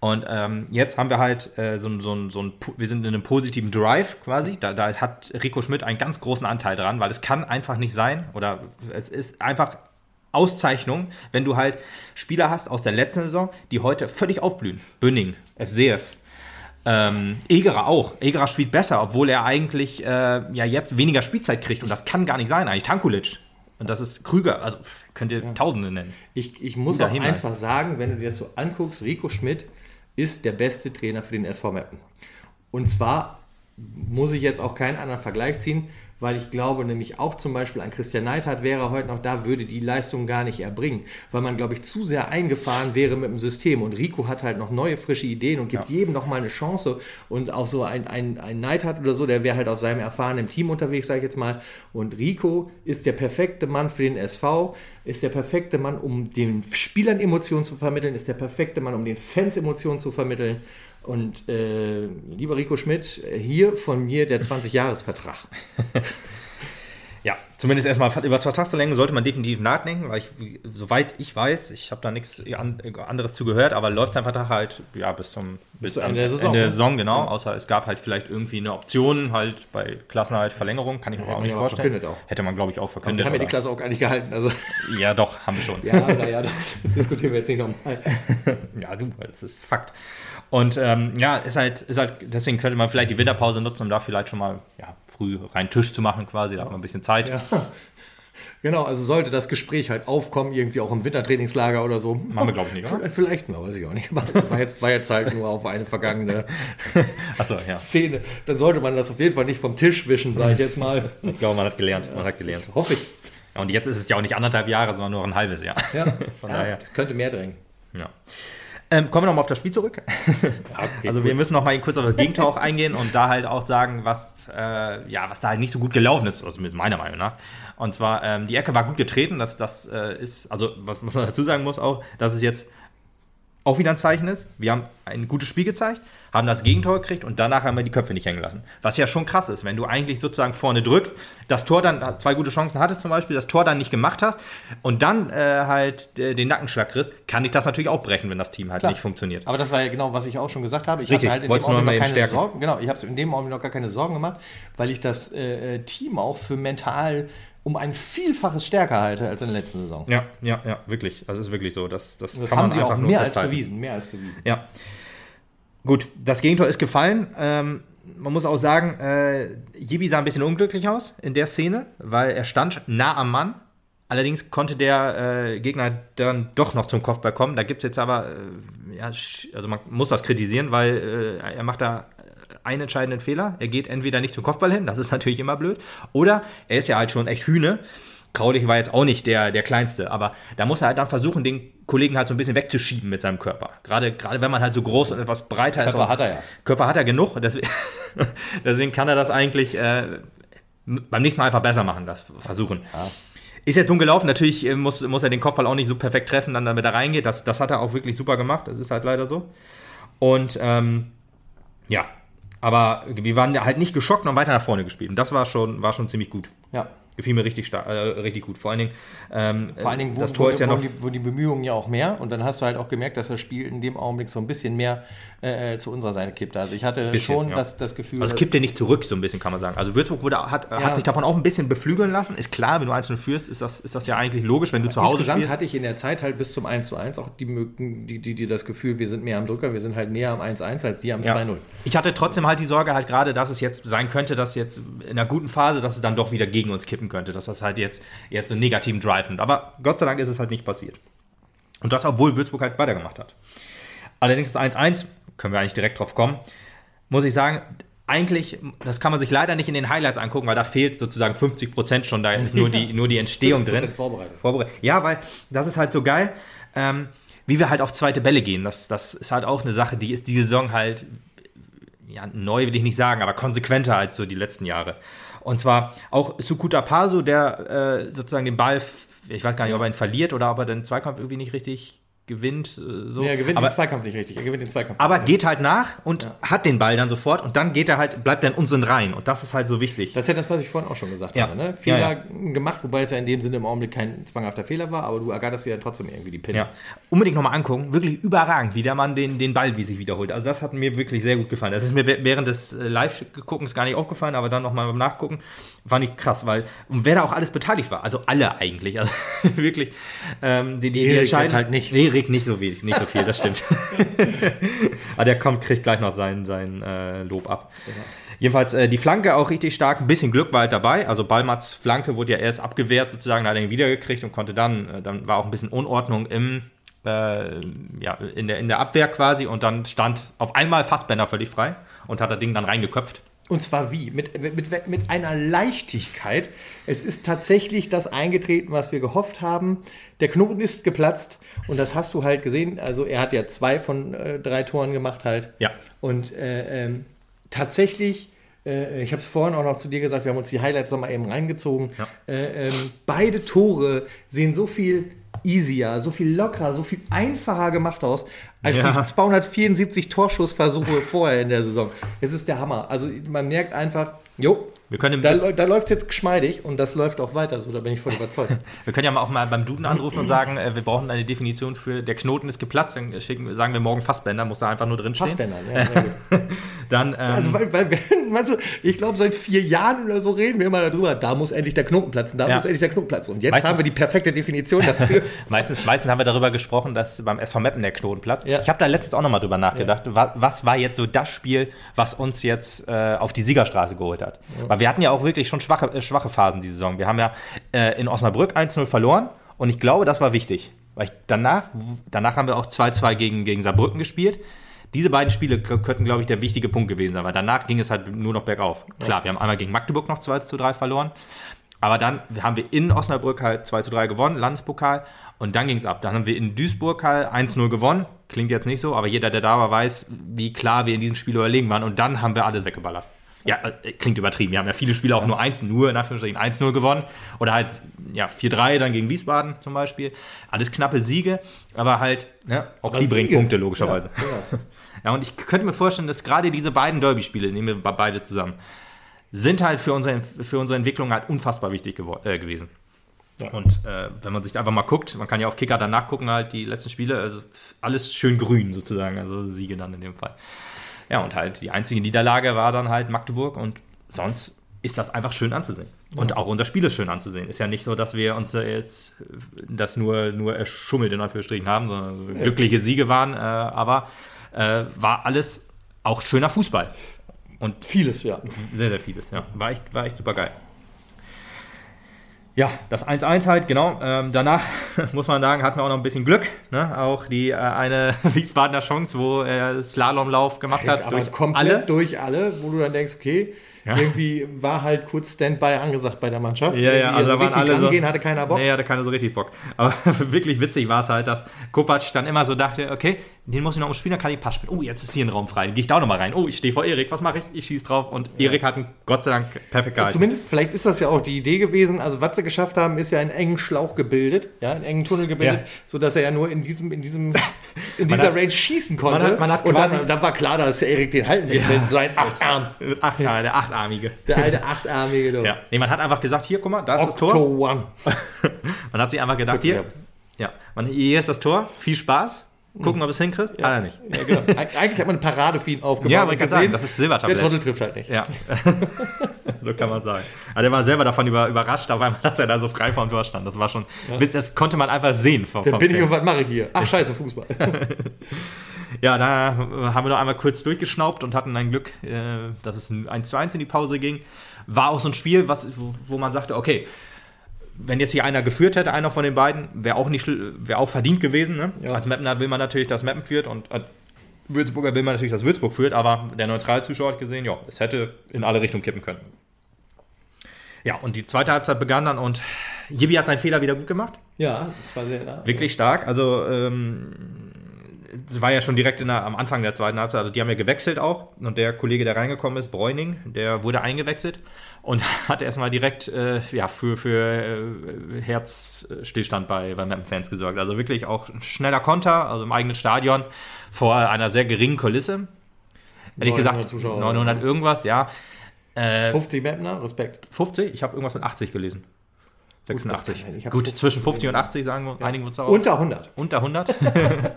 S1: Und ähm, jetzt haben wir halt äh, so, ein- so, so ein, wir sind in einem positiven Drive quasi. Da, da hat Rico Schmidt einen ganz großen Anteil dran, weil es kann einfach nicht sein oder es ist einfach Auszeichnung, wenn du halt Spieler hast aus der letzten Saison, die heute völlig aufblühen. Bünning, FCF, ähm, Egerer auch. Egerer spielt besser, obwohl er eigentlich äh, ja jetzt weniger Spielzeit kriegt. Und das kann gar nicht sein, eigentlich. Tankulic. Und das ist Krüger. Also könnt ihr Tausende nennen.
S2: Ich, ich muss
S1: Guter
S2: auch
S1: Himmel.
S2: einfach sagen, wenn du dir das so anguckst, Rico Schmidt ist der beste Trainer für den SV Meppen. Und zwar muss ich jetzt auch keinen anderen Vergleich ziehen, weil ich glaube nämlich auch zum Beispiel ein Christian Neidhardt wäre heute noch da, würde die Leistung gar nicht erbringen, weil man, glaube ich, zu sehr eingefahren wäre mit dem System. Und Rico hat halt noch neue, frische Ideen und gibt
S1: Ja.
S2: jedem noch mal eine Chance. Und auch so ein, ein, ein Neidhardt oder so, der wäre halt auf seinem erfahrenen Team unterwegs, sage ich jetzt mal. Und Rico ist der perfekte Mann für den SV, ist der perfekte Mann, um den Spielern Emotionen zu vermitteln, ist der perfekte Mann, um den Fans Emotionen zu vermitteln. Und äh, lieber Rico Schmidt, hier von mir der 20-Jahres-Vertrag.
S1: Ja, zumindest erstmal über Vertragsverlängerung sollte man definitiv nachdenken, weil ich, soweit ich weiß, ich habe da nichts anderes zu gehört, aber läuft sein Vertrag halt ja, bis zum bis
S2: Ende der Saison,
S1: Ende der
S2: ne?
S1: Saison genau. Außer es gab halt vielleicht irgendwie eine Option halt bei Klassenerhalt Verlängerung, kann ich mir
S2: Hätte
S1: auch nicht
S2: ja
S1: vorstellen.
S2: verkündet auch.
S1: Hätte man glaube ich auch
S2: Wir
S1: verkündet.
S2: haben ja die Klasse auch gar nicht gehalten. Also,
S1: ja, doch, haben wir schon.
S2: ja, naja, das diskutieren wir jetzt nicht nochmal.
S1: Ja, du, das ist Fakt. Und ähm, ja, ist halt, ist halt, deswegen könnte man vielleicht die Winterpause nutzen, um da vielleicht schon mal ja, früh rein Tisch zu machen, quasi. Da hat man ein bisschen Zeit.
S2: Ja. Genau, also sollte das Gespräch halt aufkommen, irgendwie auch im Wintertrainingslager oder so.
S1: Machen wir, glaub ich, nicht, oder?
S2: Vielleicht mal, weiß ich auch nicht. War jetzt, war jetzt halt nur auf eine vergangene
S1: Achso, ja.
S2: Szene. Dann sollte man das auf jeden Fall nicht vom Tisch wischen, sage ich jetzt mal.
S1: Ich glaube, man hat gelernt. Man hat gelernt.
S2: Hoffe ich.
S1: Ja, und jetzt ist es ja auch nicht anderthalb Jahre, sondern nur ein halbes Jahr.
S2: Ja,
S1: Von
S2: ja
S1: daher.
S2: könnte mehr drängen.
S1: Ja. Ähm, kommen wir nochmal auf das Spiel zurück.
S2: Okay,
S1: Also wir müssen noch mal kurz auf das Gegentor auch eingehen und da halt auch sagen, was, äh, ja, was da halt nicht so gut gelaufen ist, also mit meiner Meinung nach. Und zwar, ähm, die Ecke war gut getreten, das, das äh, ist, also was man dazu sagen muss auch, dass es jetzt auch wieder ein Zeichen ist. Wir haben ein gutes Spiel gezeigt, haben das Gegentor gekriegt und danach haben wir die Köpfe nicht hängen lassen. Was ja schon krass ist, wenn du eigentlich sozusagen vorne drückst, das Tor dann, zwei gute Chancen hattest zum Beispiel, das Tor dann nicht gemacht hast und dann äh, halt äh, den Nackenschlag kriegst, kann dich das natürlich auch brechen, wenn das Team halt
S2: Klar.
S1: nicht funktioniert.
S2: Aber das war ja genau, was ich auch schon gesagt habe. Ich
S1: Richtig,
S2: habe halt in dem Augenblick keine
S1: stärken.
S2: Sorgen. Genau, ich habe in dem Augenblick noch gar keine Sorgen gemacht, weil ich das äh, äh, Team auch für mental um ein Vielfaches stärker halte als in der letzten Saison.
S1: Ja, ja, ja, wirklich. Das ist wirklich so. Das, das,
S2: Das
S1: kann
S2: haben
S1: man
S2: sie auch
S1: einfach nur
S2: mehr als bewiesen. Mehr als bewiesen.
S1: Ja. Gut, das Gegentor ist gefallen. Ähm, man muss auch sagen, äh, Jibi sah ein bisschen unglücklich aus in der Szene, weil er stand nah am Mann. Allerdings konnte der äh, Gegner dann doch noch zum Kopfball kommen. Da gibt es jetzt aber, äh, ja, also man muss das kritisieren, weil äh, er macht da einen entscheidenden Fehler. Er geht entweder nicht zum Kopfball hin, das ist natürlich immer blöd, oder er ist ja halt schon echt Hühne. Kraulich war jetzt auch nicht der, der Kleinste, aber da muss er halt dann versuchen, den Kollegen halt so ein bisschen wegzuschieben mit seinem Körper. Gerade, gerade wenn man halt so groß und etwas breiter ist.
S2: Körper hat er ja.
S1: Körper hat er genug, deswegen, deswegen kann er das eigentlich äh, beim nächsten Mal einfach besser machen, das versuchen. Ist jetzt dumm gelaufen, natürlich äh, muss, muss er den Kopfball auch nicht so perfekt treffen, dann damit er reingeht. Das, das hat er auch wirklich super gemacht, das ist halt leider so. Und ähm, ja, aber wir waren halt nicht geschockt und haben weiter nach vorne gespielt. Und das war schon, war schon ziemlich gut.
S2: Ja.
S1: Gefiel mir richtig, äh, richtig gut. Vor allen Dingen, ähm,
S2: Vor allen Dingen, wo,
S1: das Tor
S2: wo,
S1: ist ja
S2: wo,
S1: noch.
S2: die, wo die Bemühungen ja auch mehr und dann hast du halt auch gemerkt, dass das Spiel in dem Augenblick so ein bisschen mehr äh, zu unserer Seite kippte. Also ich hatte
S1: Bisschen,
S2: schon
S1: ja.
S2: das, das Gefühl,
S1: Also es
S2: dass-
S1: kippt ja nicht zurück, so ein bisschen kann man sagen. Also Würzburg wurde, hat,
S2: Ja.
S1: hat sich davon auch ein bisschen beflügeln lassen. Ist klar, wenn du einzeln führst, ist das, ist das ja eigentlich logisch, wenn du zu Hause
S2: Insgesamt
S1: spielst.
S2: hatte ich in der Zeit halt bis zum 1 zu 1 auch die, Mögen- die, die, die das Gefühl, wir sind mehr am Drücker, wir sind halt näher am 1-1 als die am
S1: Ja.
S2: 2-0.
S1: Ich hatte trotzdem halt die Sorge halt gerade, dass es jetzt sein könnte, dass jetzt in einer guten Phase, dass es dann doch wieder gegen uns kippen könnte, dass das halt jetzt, jetzt so einen negativen Drive nimmt. Aber Gott sei Dank ist es halt nicht passiert. Und das, obwohl Würzburg halt weitergemacht hat. Allerdings das 1-1, können wir eigentlich direkt drauf kommen, muss ich sagen, eigentlich, das kann man sich leider nicht in den Highlights angucken, weil da fehlt sozusagen 50 Prozent schon, da ist nur die, nur die Entstehung
S2: 50%
S1: drin.
S2: vorbereitet.
S1: Vorbereitet. Ja, weil das ist halt so geil, ähm, wie wir halt auf zweite Bälle gehen. Das, das ist halt auch eine Sache, die ist die Saison halt, ja, neu will ich nicht sagen, aber konsequenter als so die letzten Jahre. Und zwar auch Sukuta Paso, der äh, sozusagen den Ball, ich weiß gar nicht, ob er ihn verliert oder ob er den Zweikampf irgendwie nicht richtig gewinnt. äh, So.
S2: Er gewinnt
S1: aber,
S2: den Zweikampf nicht richtig. Er gewinnt den Zweikampf.
S1: aber
S2: nicht.
S1: geht halt nach und hat den Ball dann sofort und dann geht er halt, bleibt er in unseren Reihen. Und das ist halt so wichtig.
S2: Das ist ja das, was ich vorhin auch schon gesagt
S1: Ja.
S2: habe. Ne?
S1: Ja,
S2: Fehler
S1: ja.
S2: gemacht, wobei es ja in dem Sinne im Augenblick kein zwanghafter Fehler war, aber du ergatterst dir ja trotzdem irgendwie die Pinne.
S1: Ja, unbedingt nochmal angucken. Wirklich überragend, wie der Mann den, den Ball wie sich wiederholt. Also das hat mir wirklich sehr gut gefallen. Das ist mir während des äh, Live-Guckens gar nicht aufgefallen, aber dann nochmal beim Nachgucken fand ich krass, weil und wer da auch alles beteiligt war. Also alle eigentlich. Also wirklich. Ähm, die, die, die entscheiden
S2: halt nicht.
S1: Nee, Erik nicht so wenig, nicht so viel, das stimmt. aber der kommt, kriegt gleich noch sein, sein äh, Lob ab. Jedenfalls äh, die Flanke auch richtig stark. Ein bisschen Glück war halt dabei. Also Ballmats Flanke wurde ja erst abgewehrt, sozusagen, hat er ihn wiedergekriegt und konnte dann, äh, dann war auch ein bisschen Unordnung im, äh, ja, in, der, in der Abwehr quasi und dann stand auf einmal Fassbender völlig frei und hat das Ding dann reingeköpft.
S2: Und zwar wie? Mit, mit, mit einer Leichtigkeit. Es ist tatsächlich das eingetreten, was wir gehofft haben. Der Knoten ist geplatzt und das hast du halt gesehen. Also er hat ja zwei von äh, drei Toren gemacht halt.
S1: Ja.
S2: Und äh, ähm, tatsächlich, äh, ich habe es vorhin auch noch zu dir gesagt, wir haben uns die Highlights noch mal eben reingezogen.
S1: Ja.
S2: Äh, ähm, beide Tore sehen so viel easier, so viel lockerer, so viel einfacher gemacht aus, als
S1: Ja.
S2: die 274 Torschussversuche vorher in der Saison. Es ist der Hammer. Also man merkt einfach, jo,
S1: Wir können,
S2: Da, da läuft es jetzt geschmeidig und das läuft auch weiter, so da bin ich voll überzeugt.
S1: wir können ja mal auch mal beim Duden anrufen und sagen, äh, wir brauchen eine Definition für der Knoten ist geplatzt. Dann schicken, sagen wir morgen Fassbänder, muss da einfach nur drin stehen.
S2: Fassbänder, ja, sehr gut.
S1: Dann, ähm,
S2: Also, weil, weil, meinst du, ich glaube, seit vier Jahren oder so reden wir immer darüber, da muss endlich der Knoten platzen, da
S1: Ja.
S2: muss endlich der Knoten platzen. Und jetzt
S1: Meistens-
S2: haben wir die perfekte Definition dafür.
S1: Meistens, meistens haben wir darüber gesprochen, dass beim SV Meppen der Knoten platzt.
S2: Ja.
S1: Ich habe da letztens auch nochmal drüber nachgedacht, wa- was war jetzt so das Spiel, was uns jetzt äh, auf die Siegerstraße geholt hat. Weil wir hatten ja auch wirklich schon schwache, äh, schwache Phasen die Saison. Wir haben ja äh, in Osnabrück 1-0 verloren und ich glaube, das war wichtig. Weil ich danach, danach haben wir auch 2-2 gegen, gegen Saarbrücken gespielt. Diese beiden Spiele könnten, glaube ich, der wichtige Punkt gewesen sein, weil danach ging es halt nur noch bergauf. Klar, wir haben einmal gegen Magdeburg noch 2 zu 3 verloren. Aber dann haben wir in Osnabrück halt 2 zu 3 gewonnen, Landespokal. Und dann ging es ab. Dann haben wir in Duisburg halt 1-0 gewonnen. Klingt jetzt nicht so, aber jeder, der da war, weiß, wie klar wir in diesem Spiel überlegen waren. Und dann haben wir alles weggeballert. Ja, äh, klingt übertrieben. Wir haben ja viele Spiele auch nur 1, nur in Anführungsstrichen 1-0 gewonnen. Oder halt ja, 4-3 dann gegen Wiesbaden zum Beispiel. Alles knappe Siege, aber halt, ne, auch die bringen. Punkte, logischerweise.
S2: Ja, genau.
S1: Ja, und ich könnte mir vorstellen, dass gerade diese beiden Derby-Spiele, nehmen wir be- beide zusammen, sind halt für unsere, für unsere Entwicklung halt unfassbar wichtig äh, gewesen. Und äh, wenn man sich einfach mal guckt, man kann ja auf Kicker danach gucken, halt die letzten Spiele, also alles schön grün sozusagen, also Siege dann in dem Fall. Ja, und halt die einzige Niederlage war dann halt Magdeburg und sonst ist das einfach schön anzusehen. Und auch unser Spiel ist schön anzusehen. Ist ja nicht so, dass wir uns jetzt das nur, nur erschummelt in Anführungsstrichen haben, sondern so glückliche Siege waren, äh, aber äh, war alles auch schöner Fußball. Und
S2: Vieles, ja.
S1: sehr, sehr vieles, ja. War echt, war echt super geil. Ja, das 1-1 halt, genau. Ähm, danach, muss man sagen, hatten wir auch noch ein bisschen Glück. Ne? Auch die äh, eine Wiesbadener Chance, wo er Slalomlauf gemacht hat.
S2: Aber
S1: durch
S2: komplett
S1: alle.
S2: durch alle, wo du dann denkst, okay,
S1: Ja.
S2: irgendwie war halt kurz Standby angesagt bei der Mannschaft.
S1: Ja, ja, also
S2: so
S1: da waren alle so-
S2: rangehen hatte keiner Bock.
S1: Nee, hatte keiner so richtig Bock. Aber wirklich witzig war es halt, dass Kopac dann immer so dachte, okay, den muss ich noch umspielen, dann kann ich Pass spielen. Oh, jetzt ist hier ein Raum frei. Dann gehe ich da auch noch mal rein. Oh, ich stehe vor Erik. Was mache ich? Ich schieße drauf. Und Erik hat ihn Gott sei Dank perfekt gehalten.
S2: Zumindest, vielleicht ist das ja auch die Idee gewesen. Also, was sie geschafft haben, ist ja einen engen Schlauch gebildet, ja, einen engen Tunnel gebildet,
S1: Ja.
S2: sodass er ja nur in diesem, in diesem, in dieser
S1: hat-
S2: Range schießen konnte.
S1: man hat- man hat
S2: und dann, dann war klar, dass Erik den halten wird mit seinen acht Armen.
S1: Mit acht, ja, der achtarmige.
S2: Der alte achtarmige, du.
S1: Ja, nee, man hat einfach gesagt, hier, guck mal, da ist das
S2: Octo
S1: Tor.
S2: One.
S1: Man hat sich einfach gedacht,
S2: Kurz
S1: hier, ja, man, hier ist das Tor, viel Spaß. Gucken, ob es hinkriegst. Ja. Ah, nicht.
S2: Ja, genau. Eig- Eigentlich hat man eine Parade für ihn aufgebaut.
S1: Ja, aber ich kann sagen, das ist
S2: Der
S1: Silbertablett.
S2: Trottel trifft halt nicht.
S1: Ja, so kann man sagen. Also der war selber davon über, überrascht, auf einmal, dass er da so frei vom Tor stand. Das war schon, das konnte man einfach sehen. Vom, vom
S2: bin ich und was mache ich hier? Ach, scheiße, Fußball.
S1: Ja, da haben wir noch einmal kurz durchgeschnaubt und hatten ein Glück, äh, dass es ein 1 zu 1 in die Pause ging. War auch so ein Spiel, was, wo man sagte, okay, wenn jetzt hier einer geführt hätte, einer von den beiden, wäre auch nicht wäre auch verdient gewesen. Ne?
S2: Ja.
S1: Als Mapner will man natürlich, dass Mappen führt und als Würzburger will man natürlich, dass Würzburg führt, aber der neutrale Zuschauer hat gesehen, ja, es hätte in alle Richtungen kippen können. Ja, und die zweite Halbzeit begann dann und Jibi hat seinen Fehler wieder gut gemacht.
S2: Ja, das war sehr. Ja.
S1: Wirklich stark. Also, ähm, war ja schon direkt der, am Anfang der zweiten Halbzeit. Also, die haben ja gewechselt auch. Und der Kollege, der reingekommen ist, Bräuning, der wurde eingewechselt und hat erstmal direkt äh, ja, für, für äh, Herzstillstand bei, bei Mappen-Fans gesorgt. Also, wirklich auch ein schneller Konter, also im eigenen Stadion, vor einer sehr geringen Kulisse. Ehrlich
S2: 900
S1: gesagt,
S2: Zuschauer.
S1: 900 irgendwas, ja. Äh,
S2: 50 Mapner, Respekt.
S1: 50? Ich habe irgendwas mit 80 gelesen. 86.
S2: ich hab
S1: Gut,
S2: 50
S1: zwischen 50 und 80 sagen wir, einigen wir uns auch.
S2: Unter 100.
S1: Unter 100.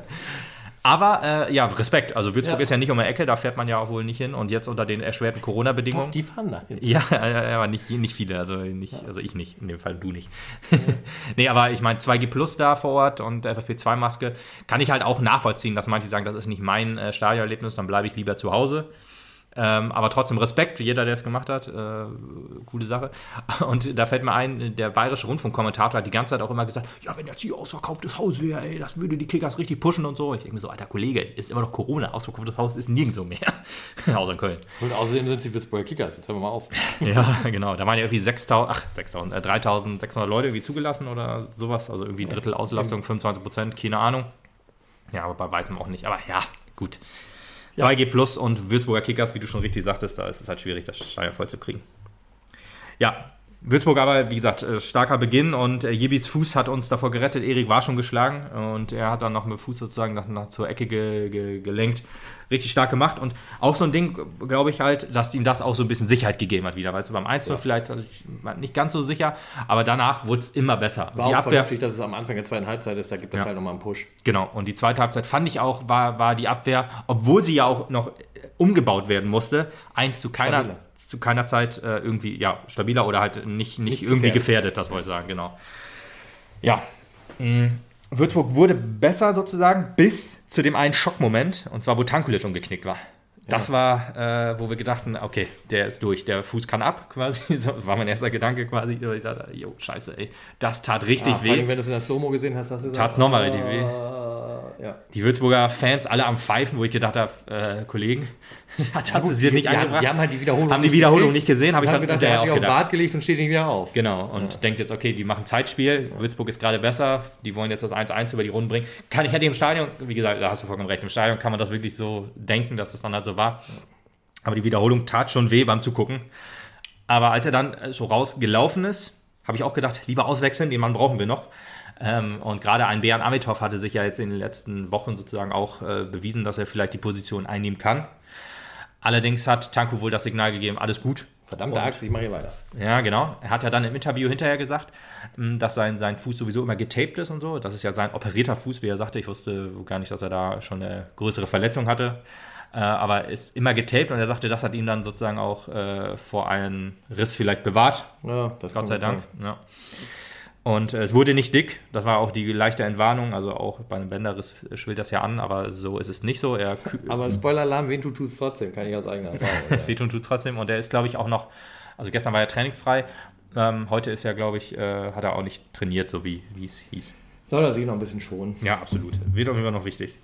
S1: Aber äh, ja, Respekt. Also Würzburg
S2: Ja.
S1: ist ja nicht um die Ecke, da fährt man ja auch wohl nicht hin. Und jetzt unter den erschwerten Corona-Bedingungen.
S2: die fahren da hin.
S1: Ja, ja, ja, aber nicht, nicht viele, also nicht, also ich nicht, in dem Fall du nicht. nee, aber ich meine 2G Plus da vor Ort und FFP2-Maske kann ich halt auch nachvollziehen, dass manche sagen, das ist nicht mein äh, Stadionerlebnis, dann bleibe ich lieber zu Hause. Ähm, aber trotzdem Respekt, jeder, der es gemacht hat, äh, coole Sache. Und da fällt mir ein, der bayerische Rundfunkkommentator hat die ganze Zeit auch immer gesagt, ja, wenn jetzt hier ausverkauftes Haus wäre, ey, das würde die Kickers richtig pushen und so. Ich denke mir so, alter Kollege, ist immer noch Corona, ausverkauftes Haus ist nirgendwo mehr. Außer in Köln.
S2: Und außerdem sind sie Würzburger Kickers. Jetzt hören wir mal auf.
S1: Ja, genau. Da waren ja irgendwie 6.000, ach, 6.000, äh, 3.600 Leute irgendwie zugelassen oder sowas. Also irgendwie Drittel Auslastung, 25 Prozent, keine Ahnung. Ja, aber bei weitem auch nicht. Aber ja, gut. 2G Plus und Würzburger Kickers, wie du schon richtig sagtest, da ist es halt schwierig, das Stadion voll zu kriegen. Ja, Würzburg aber, wie gesagt, äh, starker Beginn und äh, Jebis Fuß hat uns davor gerettet. Erik war schon geschlagen und er hat dann noch mit Fuß sozusagen nach, nach zur Ecke ge, ge, gelenkt. Richtig stark gemacht und auch so ein Ding, glaube ich halt, dass ihm das auch so ein bisschen Sicherheit gegeben hat wieder. Weißt du, beim 1 ja. vielleicht nicht ganz so sicher, aber danach wurde es immer besser.
S2: War die auch Abwehr, dass es am Anfang der zweiten Halbzeit ist, da gibt es ja. halt nochmal einen Push.
S1: Genau, und die zweite Halbzeit fand ich auch, war, war die Abwehr, obwohl sie ja auch noch umgebaut werden musste, eigentlich zu keiner, Stabiler zu keiner Zeit äh, irgendwie ja, stabiler oder halt nicht, nicht, nicht irgendwie gefährdet. gefährdet, das wollte ich sagen, genau. Ja. Mhm. Würzburg wurde besser sozusagen bis zu dem einen Schockmoment, und zwar wo Tankulic umgeknickt war. Das ja. war, äh, wo wir gedachten, okay, der ist durch, der Fuß kann ab, quasi. So war mein erster Gedanke quasi. Ich dachte, jo, scheiße, ey, das tat richtig ah, weh.
S2: Allem, wenn du es in der Slow-Mo gesehen hast, hast du
S1: gesagt, es nochmal richtig weh. Ah, ja. Die Würzburger Fans alle am Pfeifen, wo ich gedacht habe, äh, Kollegen,
S2: hat das es dir nicht
S1: die, angebracht? Die haben halt die Wiederholung, haben die Wiederholung nicht gesehen, habe ich
S2: dann gedacht, der hat sich auf den Bart gelegt und steht nicht wieder auf.
S1: Genau, und ja. denkt jetzt, okay, die machen Zeitspiel, Würzburg ist gerade besser, die wollen jetzt das 1-1 über die Runden bringen. Kann ich hätte im Stadion, wie gesagt, da hast du vollkommen recht, im Stadion kann man das wirklich so denken, dass das dann halt so war. Aber die Wiederholung tat schon weh beim Zugucken. Aber als er dann so rausgelaufen ist, habe ich auch gedacht, lieber auswechseln, den Mann brauchen wir noch. Ähm, und gerade ein Bären Amitov hatte sich ja jetzt in den letzten Wochen sozusagen auch äh, bewiesen, dass er vielleicht die Position einnehmen kann. Allerdings hat Tanko wohl das Signal gegeben, alles gut.
S2: Verdammte Axt, ich mache hier weiter.
S1: Ja, genau. Er hat ja dann im Interview hinterher gesagt, hm, dass sein, sein Fuß sowieso immer getaped ist und so. Das ist ja sein operierter Fuß, wie er sagte. Ich wusste gar nicht, dass er da schon eine größere Verletzung hatte. Äh, aber ist immer getaped und er sagte, das hat ihn dann sozusagen auch äh, vor einem Riss vielleicht bewahrt.
S2: Ja, das Gott sei Dank.
S1: Ja. Und äh, es wurde nicht dick, das war auch die leichte Entwarnung, also auch bei einem Bänderriss schwillt das ja an, aber so ist es nicht so. Er
S2: aber Spoiler-Alarm, wen tut es trotzdem, kann ich aus eigener Erfahrung.
S1: Wehtun tut trotzdem und der ist, glaube ich, auch noch, also gestern war er trainingsfrei, ähm, heute ist er, glaube ich, äh, hat er auch nicht trainiert, so wie es hieß.
S2: Soll er sich noch ein bisschen schonen?
S1: Ja, absolut. Wird auf jeden Fall noch wichtig.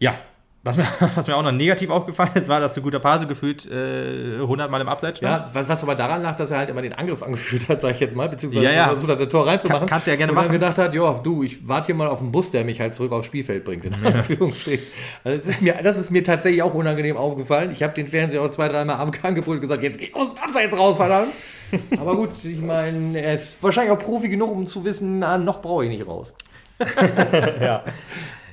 S1: Ja, was mir, was mir auch noch negativ aufgefallen ist, war, dass du guter Pase gefühlt äh, 100 Mal im Abseits
S2: stand. Ja, was, was aber daran lag, dass er halt immer den Angriff angeführt hat, sage ich jetzt mal, beziehungsweise
S1: ja, ja.
S2: versucht hat, das Tor reinzumachen. Kann,
S1: kannst du ja gerne
S2: und
S1: machen.
S2: Und dann gedacht hat, ja, du, ich warte hier mal auf den Bus, der mich halt zurück aufs Spielfeld bringt, in Anführungsstrichen. Also das, ist mir, das ist mir tatsächlich auch unangenehm aufgefallen. Ich habe den Fernseher auch zwei, dreimal angebrüllt und gesagt, jetzt geh aus dem Abseits raus, verdammt. aber gut, ich meine, er ist wahrscheinlich auch Profi genug, um zu wissen, na, noch brauche ich nicht raus.
S1: ja.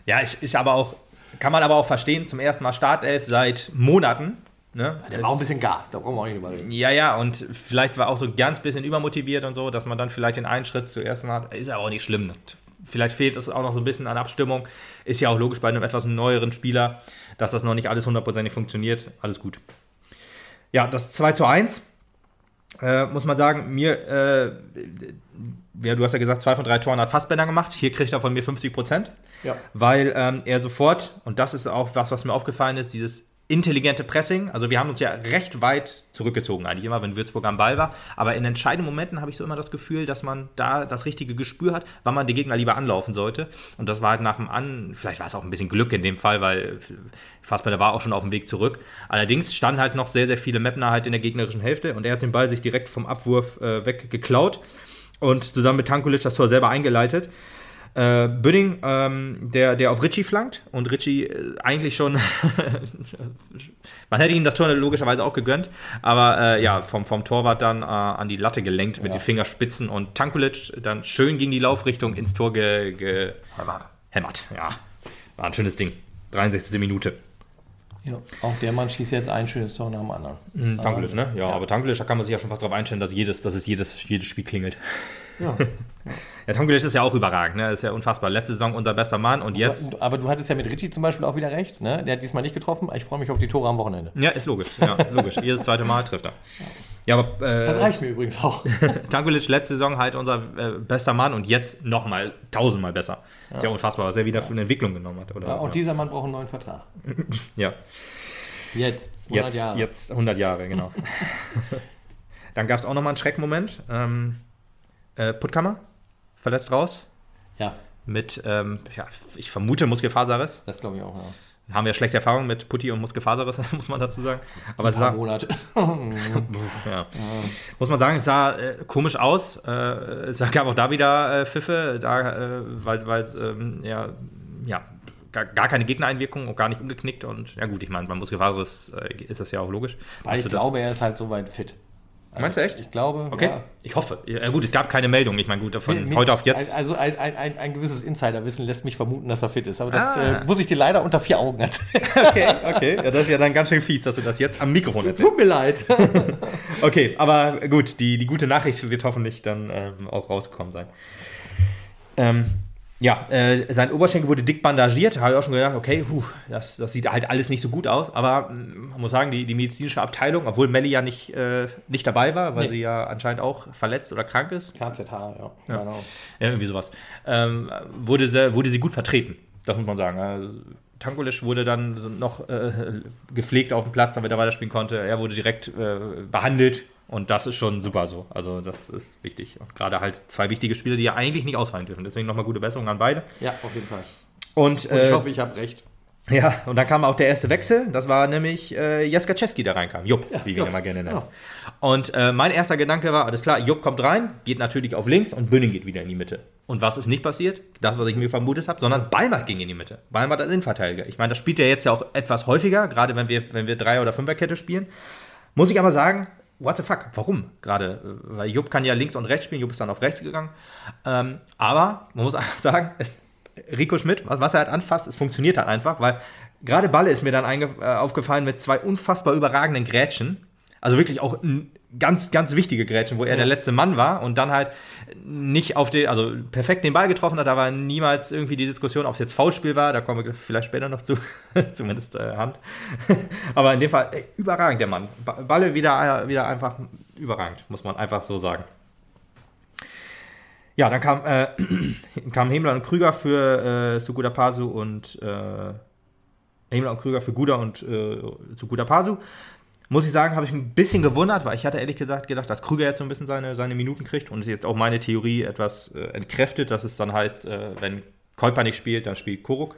S1: Ja, es ist aber auch kann man aber auch verstehen, zum ersten Mal Startelf seit Monaten. Ne?
S2: Der war auch ein bisschen gar, da brauchen wir auch nicht drüber reden.
S1: Ja, ja, und vielleicht war auch so ganz bisschen übermotiviert und so, dass man dann vielleicht den einen Schritt zuerst mal hat. Ist ja auch nicht schlimm. Vielleicht fehlt es auch noch so ein bisschen an Abstimmung. Ist ja auch logisch bei einem etwas neueren Spieler, dass das noch nicht alles hundertprozentig funktioniert. Alles gut. Ja, das 2 zu 1. Äh, muss man sagen, mir, äh, ja, du hast ja gesagt, zwei von drei Toren hat Fassbender gemacht. Hier kriegt er von mir 50 Prozent. Ja. Weil ähm, er sofort, und das ist auch was, was mir aufgefallen ist, dieses intelligente Pressing. Also wir haben uns ja recht weit zurückgezogen, eigentlich immer, wenn Würzburg am Ball war. Aber in entscheidenden Momenten habe ich so immer das Gefühl, dass man da das richtige Gespür hat, wann man die Gegner lieber anlaufen sollte. Und das war halt nach dem An, vielleicht war es auch ein bisschen Glück in dem Fall, weil Fassbender war auch schon auf dem Weg zurück. Allerdings standen halt noch sehr, sehr viele Mapner halt in der gegnerischen Hälfte und er hat den Ball sich direkt vom Abwurf äh, weggeklaut und zusammen mit Tankulic das Tor selber eingeleitet. Äh, Büdding, ähm, der, der auf Ritchie flankt und Ritchie äh, eigentlich schon, man hätte ihm das Tor logischerweise auch gegönnt, aber äh, ja, vom, vom Torwart dann äh, an die Latte gelenkt mit ja. den Fingerspitzen und Tankulic dann schön gegen die Laufrichtung ins Tor ge, ge hämmert. hämmert. Ja, war ein schönes Ding. 63. Minute.
S2: Ja, auch der Mann schießt jetzt ein schönes Tor nach dem anderen.
S1: Mhm, Tankulic, ne? Ja, ja, aber Tankulic, da kann man sich ja schon fast darauf einstellen, dass, jedes, dass es jedes, jedes Spiel klingelt. Ja. ja, Tongulic ist ja auch überragend, ne? ist ja unfassbar. Letzte Saison unser bester Mann und jetzt.
S2: Aber, aber du hattest ja mit Ritchie zum Beispiel auch wieder recht, ne? Der hat diesmal nicht getroffen. Ich freue mich auf die Tore am Wochenende.
S1: Ja, ist logisch. Ja, logisch. Jedes zweite Mal trifft er. Ja, aber,
S2: äh, das reicht mir übrigens auch.
S1: Tankulic letzte Saison halt unser äh, bester Mann und jetzt nochmal tausendmal besser. Ja. Ist ja unfassbar, was er wieder für eine Entwicklung genommen hat. Oder?
S2: Ja, auch ja. dieser Mann braucht einen neuen Vertrag.
S1: ja.
S2: Jetzt.
S1: 100 jetzt, Jahre. Jetzt 100 Jahre, genau. Dann gab es auch nochmal einen Schreckmoment. Ähm, äh, Puttkammer verletzt raus.
S2: Ja.
S1: Mit, ähm, ja, ich vermute Muskelfaserriss.
S2: Das glaube ich auch, ja.
S1: Haben wir schlechte Erfahrungen mit Putti und Muskelfaserriss, muss man dazu sagen. Aber es sah,
S2: Monat.
S1: ja. Muss man sagen, es sah äh, komisch aus. Äh, es gab auch da wieder äh, Pfiffe, da, äh, weil, weil ähm, ja, ja, gar, gar keine Gegnereinwirkung und gar nicht umgeknickt. Und ja gut, ich meine, beim Muskelfaserriss äh, ist das ja auch logisch.
S2: Weil ich glaube, er ist halt soweit fit.
S1: Meinst du echt?
S2: Ich glaube,
S1: Okay,
S2: ja.
S1: ich hoffe. Ja, gut, es gab keine Meldung. Ich meine, gut, von
S2: Mit-
S1: heute auf jetzt.
S2: Also ein, ein, ein, ein gewisses Insiderwissen lässt mich vermuten, dass er fit ist. Aber das
S1: Ah.
S2: äh, muss ich dir leider unter vier Augen erzählen.
S1: Okay, okay. Ja, das ist ja dann ganz schön fies, dass du das jetzt am Mikrofon erzählst.
S2: Tut mir leid.
S1: Okay, aber gut, die, die gute Nachricht wird hoffentlich dann ähm, auch rausgekommen sein. Ähm, ja, äh, sein Oberschenkel wurde dick bandagiert. Habe ich auch schon gedacht, okay, puh, das, das sieht halt alles nicht so gut aus. Aber mm, man muss sagen, die, die medizinische Abteilung, obwohl Melli ja nicht, äh, nicht dabei war, weil
S2: Nee.
S1: sie ja anscheinend auch verletzt oder krank ist,
S2: KZH, ja. Genau.
S1: ja, irgendwie sowas, ähm, wurde, sie, wurde sie gut vertreten. Das muss man sagen. Also, Tankulic wurde dann noch äh, gepflegt auf dem Platz, damit er weiterspielen konnte. Er wurde direkt äh, behandelt und das ist schon super so. Also das ist wichtig. Und gerade halt zwei wichtige Spieler, die ja eigentlich nicht ausfallen dürfen. Deswegen nochmal gute Besserung an beide.
S2: Ja, auf jeden Fall.
S1: Und,
S2: Und ich
S1: äh,
S2: hoffe, ich habe recht.
S1: ja, und dann kam auch der erste Wechsel. Das war nämlich äh, Jaskaczewski, der reinkam. Jupp, wie wir ihn immer gerne nennen.
S2: ja.
S1: Und äh, mein erster Gedanke war, alles klar, Jupp kommt rein, geht natürlich auf links und Bünning geht wieder in die Mitte. Und was ist nicht passiert? Das, was ich mir vermutet habe, sondern Ballmatt ging in die Mitte. Ballmatt als Innenverteidiger. Ich meine, das spielt ja jetzt ja auch etwas häufiger, gerade wenn wir, wenn wir Drei- oder Fünferkette spielen. Muss ich aber sagen, what the fuck, warum gerade? Äh, Weil Jupp kann ja links und rechts spielen, Jupp ist dann auf rechts gegangen. Ähm, aber man muss einfach sagen, es, Rico Schmidt, was, er halt anfasst, es funktioniert halt einfach, weil gerade Balle ist mir dann äh, aufgefallen mit zwei unfassbar überragenden Grätschen. Also wirklich auch ganz, ganz wichtige Grätschen, wo er der letzte Mann war und dann halt nicht auf den, also perfekt den Ball getroffen hat, da war niemals irgendwie die Diskussion, ob es jetzt Foulspiel war, da kommen wir vielleicht später noch zu, zumindest äh, Hand. Aber in dem Fall ey, überragend der Mann. Ba- Balle wieder, wieder einfach überragend, muss man einfach so sagen. Ja, dann kam, äh, kamen Hemler und Krüger für äh, Suguda Pasu und äh, Hemler und Krüger für Guda und äh, Suguda Pasu. Muss ich sagen, habe ich ein bisschen gewundert, weil ich hatte ehrlich gesagt gedacht, dass Krüger jetzt so ein bisschen seine, seine Minuten kriegt und ist jetzt auch meine Theorie etwas äh, entkräftet, dass es dann heißt, äh, wenn Käuper nicht spielt, dann spielt Koruk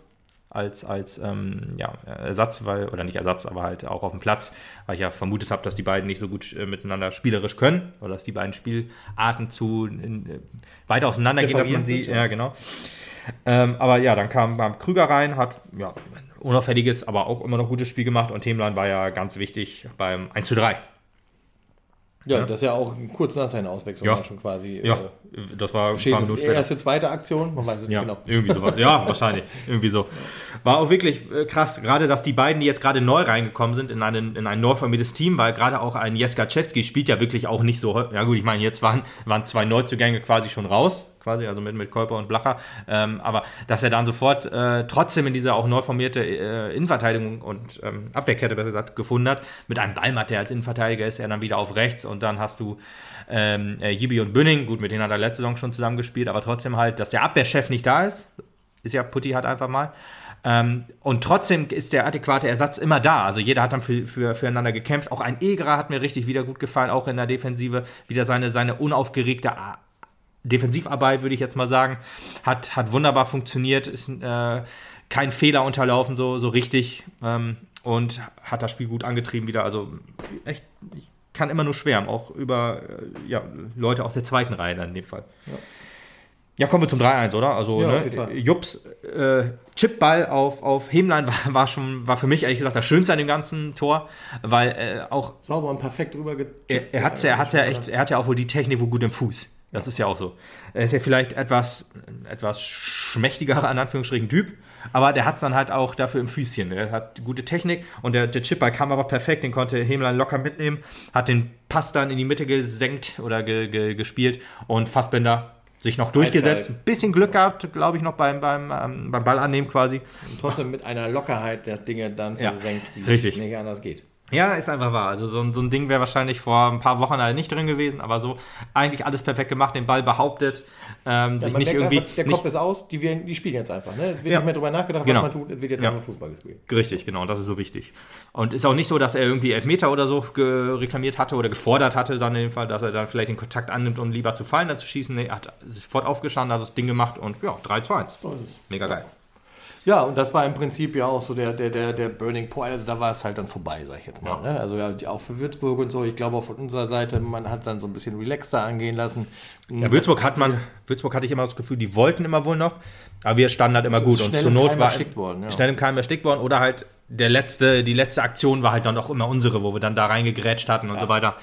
S1: als, als ähm, ja, Ersatz, weil, oder nicht Ersatz, aber halt auch auf dem Platz, weil ich ja vermutet habe, dass die beiden nicht so gut äh, miteinander spielerisch können oder dass die beiden Spielarten zu in, äh, weit auseinandergehen, dass man sie,
S2: ja.
S1: genau. Ähm, aber ja, dann kam, kam Krüger rein, hat ja, unauffälliges, aber auch immer noch gutes Spiel gemacht und Themlein war ja ganz wichtig beim 1 zu 3.
S2: Ja,
S1: Ja.
S2: das ist ja auch kurz nach seiner Auswechslung
S1: Ja.
S2: schon quasi.
S1: Ja,
S2: Äh,
S1: das war ein paar Minuten später.
S2: Erste, zweite Aktion, man weiß es
S1: Ja,
S2: nicht genau.
S1: irgendwie sowas. Ja, wahrscheinlich. Irgendwie so. War auch wirklich äh, krass, gerade dass die beiden, die jetzt gerade neu reingekommen sind in, einen, in ein neu formiertes Team, weil gerade auch ein Jeskaczewski spielt ja wirklich auch nicht so. Ja, gut, ich meine, jetzt waren, waren zwei Neuzugänge quasi schon raus, quasi, also mit, mit Kolper und Blacher. Ähm, aber dass er dann sofort äh, trotzdem in dieser auch neu formierte äh, Innenverteidigung und ähm, Abwehrkette besser gesagt gefunden hat, mit einem Ballmatt, der als Innenverteidiger ist, er dann wieder auf rechts und dann hast du ähm, äh, Jibi und Bünning, gut, mit denen hat er letzte Saison schon zusammengespielt, aber trotzdem halt, dass der Abwehrchef nicht da ist, ist ja Putti hat einfach mal. Ähm, und trotzdem ist der adäquate Ersatz immer da. Also jeder hat dann für, für, füreinander gekämpft. Auch ein Egra hat mir richtig wieder gut gefallen, auch in der Defensive. Wieder seine, seine unaufgeregte Defensivarbeit, würde ich jetzt mal sagen. Hat, hat wunderbar funktioniert, ist äh, kein Fehler unterlaufen, so, so richtig. Ähm, und hat das Spiel gut angetrieben wieder. Also echt, ich kann immer nur schwärmen, auch über äh, ja, Leute aus der zweiten Reihe dann in dem Fall. Ja, kommen wir zum 3-1, oder? Also,
S2: Ja,
S1: ne. Jups äh, Chipball auf, auf Hemlein war, war schon, war für mich ehrlich gesagt das Schönste an dem ganzen Tor, weil äh, auch
S2: Sauber und perfekt rüber
S1: er, er hat ja, er hat ja echt, er hat ja auch wohl die Technik wohl gut im Fuß. Das ist ja auch so. Er ist ja vielleicht etwas, etwas schmächtigerer, in Anführungsstrichen, Typ, aber der hat es dann halt auch dafür im Füßchen. Er hat gute Technik und der, der Chipball kam aber perfekt, den konnte Hemlein locker mitnehmen, hat den Pass dann in die Mitte gesenkt oder ge, ge, gespielt und Fassbender sich noch durchgesetzt. Ein bisschen Glück gehabt, glaube ich, noch beim, beim, ähm, beim Ball annehmen quasi.
S2: Und trotzdem mit einer Lockerheit der Dinge dann
S1: Ja,
S2: versenkt, wie
S1: richtig.
S2: es nicht anders geht.
S1: Ja, ist einfach wahr. Also so, ein- so ein Ding wäre wahrscheinlich vor ein paar Wochen halt nicht drin gewesen, aber so eigentlich alles perfekt gemacht, den Ball behauptet, ähm,
S2: Ja,
S1: sich nicht irgendwie.
S2: einfach, der Kopf ist aus, die, werden, die spielen jetzt einfach. Ne? Wird
S1: Ja.
S2: nicht mehr drüber nachgedacht,
S1: Genau.
S2: was man tut, wird jetzt
S1: Ja.
S2: einfach Fußball gespielt.
S1: Richtig, genau, das ist so wichtig. Und ist auch nicht so, dass er irgendwie Elfmeter oder so reklamiert hatte oder gefordert hatte, dann in dem Fall, dass er dann vielleicht den Kontakt annimmt, um lieber zu fallen, als zu schießen. Nee, er hat sofort aufgestanden, hat das Ding gemacht und ja, 3 zu 1.
S2: So ist es.
S1: Mega geil.
S2: Ja, und das war im Prinzip ja auch so der, der, der, der Burning Point. Also da war es halt dann vorbei, sag ich jetzt mal.
S1: Ja.
S2: Ne? Also ja, auch für Würzburg und so. Ich glaube auch von unserer Seite, man hat dann so ein bisschen relaxter angehen lassen.
S1: Ja, Würzburg hat man, Würzburg hatte ich immer das Gefühl, die wollten immer wohl noch, aber wir standen halt immer
S2: So
S1: gut und zur Not
S2: Keim
S1: war
S2: worden, ja.
S1: schnell im Keim erstickt worden oder halt der letzte, die letzte Aktion war halt dann auch immer unsere, wo wir dann da reingegrätscht hatten und so weiter.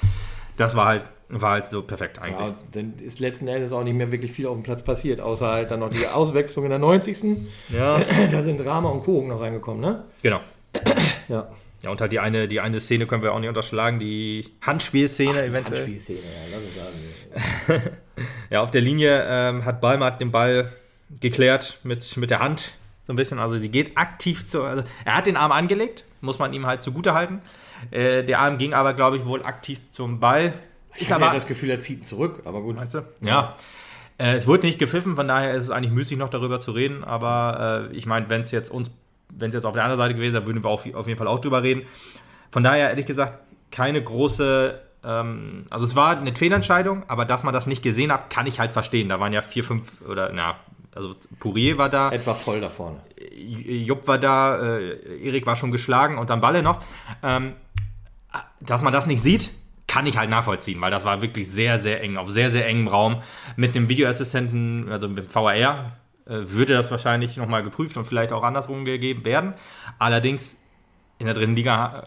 S1: das war halt, war halt so perfekt eigentlich.
S2: Ja, dann ist letzten Endes auch nicht mehr wirklich viel auf dem Platz passiert, außer halt dann noch die Auswechslung in der 90.
S1: Ja,
S2: Da sind Rama und Kogen noch reingekommen, ne?
S1: genau.
S2: Ja.
S1: Ja, und halt die eine, die eine Szene können wir auch nicht unterschlagen, die Handspielszene eventuell.
S2: Handspielszene, ja, lass es sagen.
S1: Ja, auf der Linie ähm, hat Ballmatt den Ball geklärt mit, mit der Hand so ein bisschen. Also sie geht aktiv zu. Also er hat den Arm angelegt, muss man ihm halt zugute halten. Äh, der Arm ging aber, glaube ich, wohl aktiv zum Ball.
S2: Ich habe ja das Gefühl, er zieht ihn zurück, aber gut.
S1: Meinst du? Ja. Äh, es wurde nicht gepfiffen, von daher ist es eigentlich müßig, noch darüber zu reden. Aber äh, ich meine, wenn es jetzt uns, wenn es jetzt auf der anderen Seite gewesen wäre, würden wir auf, auf jeden Fall auch drüber reden. Von daher, ehrlich gesagt, keine große. Ähm, also es war eine Fehlentscheidung, aber dass man das nicht gesehen hat, kann ich halt verstehen. Da waren ja vier, fünf oder na, also Pourier war da.
S2: Etwa voll da vorne.
S1: Jupp war da, äh, Erik war schon geschlagen und dann Balle noch. Ähm, dass man das nicht sieht, kann ich halt nachvollziehen, weil das war wirklich sehr, sehr eng, auf sehr, sehr engem Raum. Mit dem Videoassistenten, also mit dem VAR, äh, würde das wahrscheinlich nochmal geprüft und vielleicht auch andersrum gegeben werden. Allerdings in der dritten Liga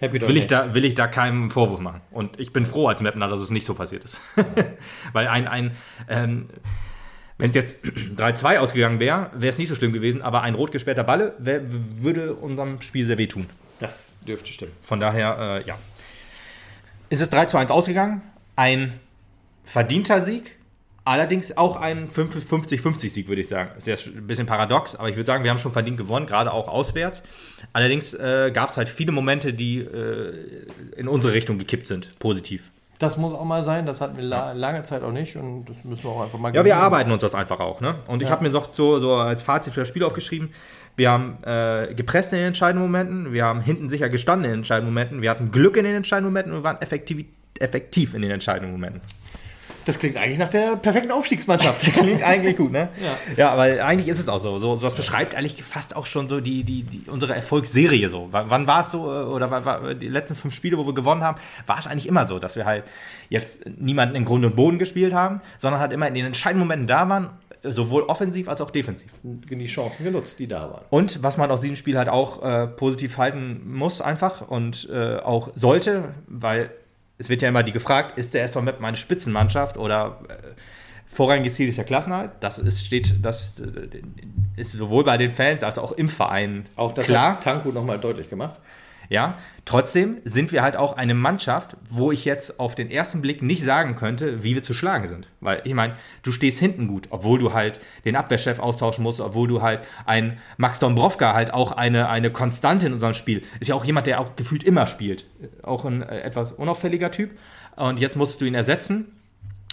S1: äh, will ich, da, will ich da keinen Vorwurf machen. Und ich bin froh als Mapner, dass es nicht so passiert ist. Weil ein, ein ähm, wenn es jetzt 3-2 ausgegangen wäre, wäre es nicht so schlimm gewesen, aber ein rot gesperrter Balle wär, würde unserem Spiel sehr wehtun.
S2: Das dürfte stimmen.
S1: Von daher, äh, ja. Ist es 3 zu 1 ausgegangen. Ein verdienter Sieg. Allerdings auch ein 50-50-Sieg, würde ich sagen. Ist ja ein bisschen paradox, aber ich würde sagen, wir haben schon verdient gewonnen, gerade auch auswärts. Allerdings äh, gab es halt viele Momente, die äh, in unsere Richtung gekippt sind, positiv.
S2: Das muss auch mal sein, das hatten wir la lange Zeit auch nicht und das müssen wir auch einfach mal
S1: Ja, wir arbeiten uns das einfach auch. Ne? Und ich
S2: Ja.
S1: habe mir noch so, so als Fazit für das Spiel aufgeschrieben, wir haben äh, gepresst in den entscheidenden Momenten, wir haben hinten sicher gestanden in den entscheidenden Momenten, wir hatten Glück in den entscheidenden Momenten und wir waren effektiv, effektiv in den entscheidenden Momenten.
S2: Das klingt eigentlich nach der perfekten Aufstiegsmannschaft.
S1: Klingt eigentlich gut, ne?
S2: Ja.
S1: Ja, weil eigentlich ist es auch so. so das beschreibt eigentlich fast auch schon so die, die, die, unsere Erfolgsserie so. W wann war es so, äh, oder war, war, die letzten fünf Spiele, wo wir gewonnen haben, war es eigentlich immer so, dass wir halt jetzt niemanden in Grund und Boden gespielt haben, sondern halt immer in den entscheidenden Momenten da waren, sowohl offensiv als auch defensiv.
S2: Die Chancen genutzt, die da waren.
S1: Und was man aus diesem Spiel halt auch äh, positiv halten muss, einfach und äh, auch sollte, weil es wird ja immer die gefragt, ist der SV Meppen eine Spitzenmannschaft oder äh, vorrangiges Ziel ist der Klassenhalt? Das ist, steht, das äh, ist sowohl bei den Fans als auch im Verein
S2: Auch das
S1: klar.
S2: hat Tanko nochmal deutlich gemacht.
S1: Ja, trotzdem sind wir halt auch eine Mannschaft, wo ich jetzt auf den ersten Blick nicht sagen könnte, wie wir zu schlagen sind. Weil ich meine, du stehst hinten gut, obwohl du halt den Abwehrchef austauschen musst, obwohl du halt ein Max Dombrovka halt auch eine, eine Konstante in unserem Spiel. Ist ja auch jemand, der auch gefühlt immer spielt. Auch ein äh, etwas unauffälliger Typ. Und jetzt musst du ihn ersetzen.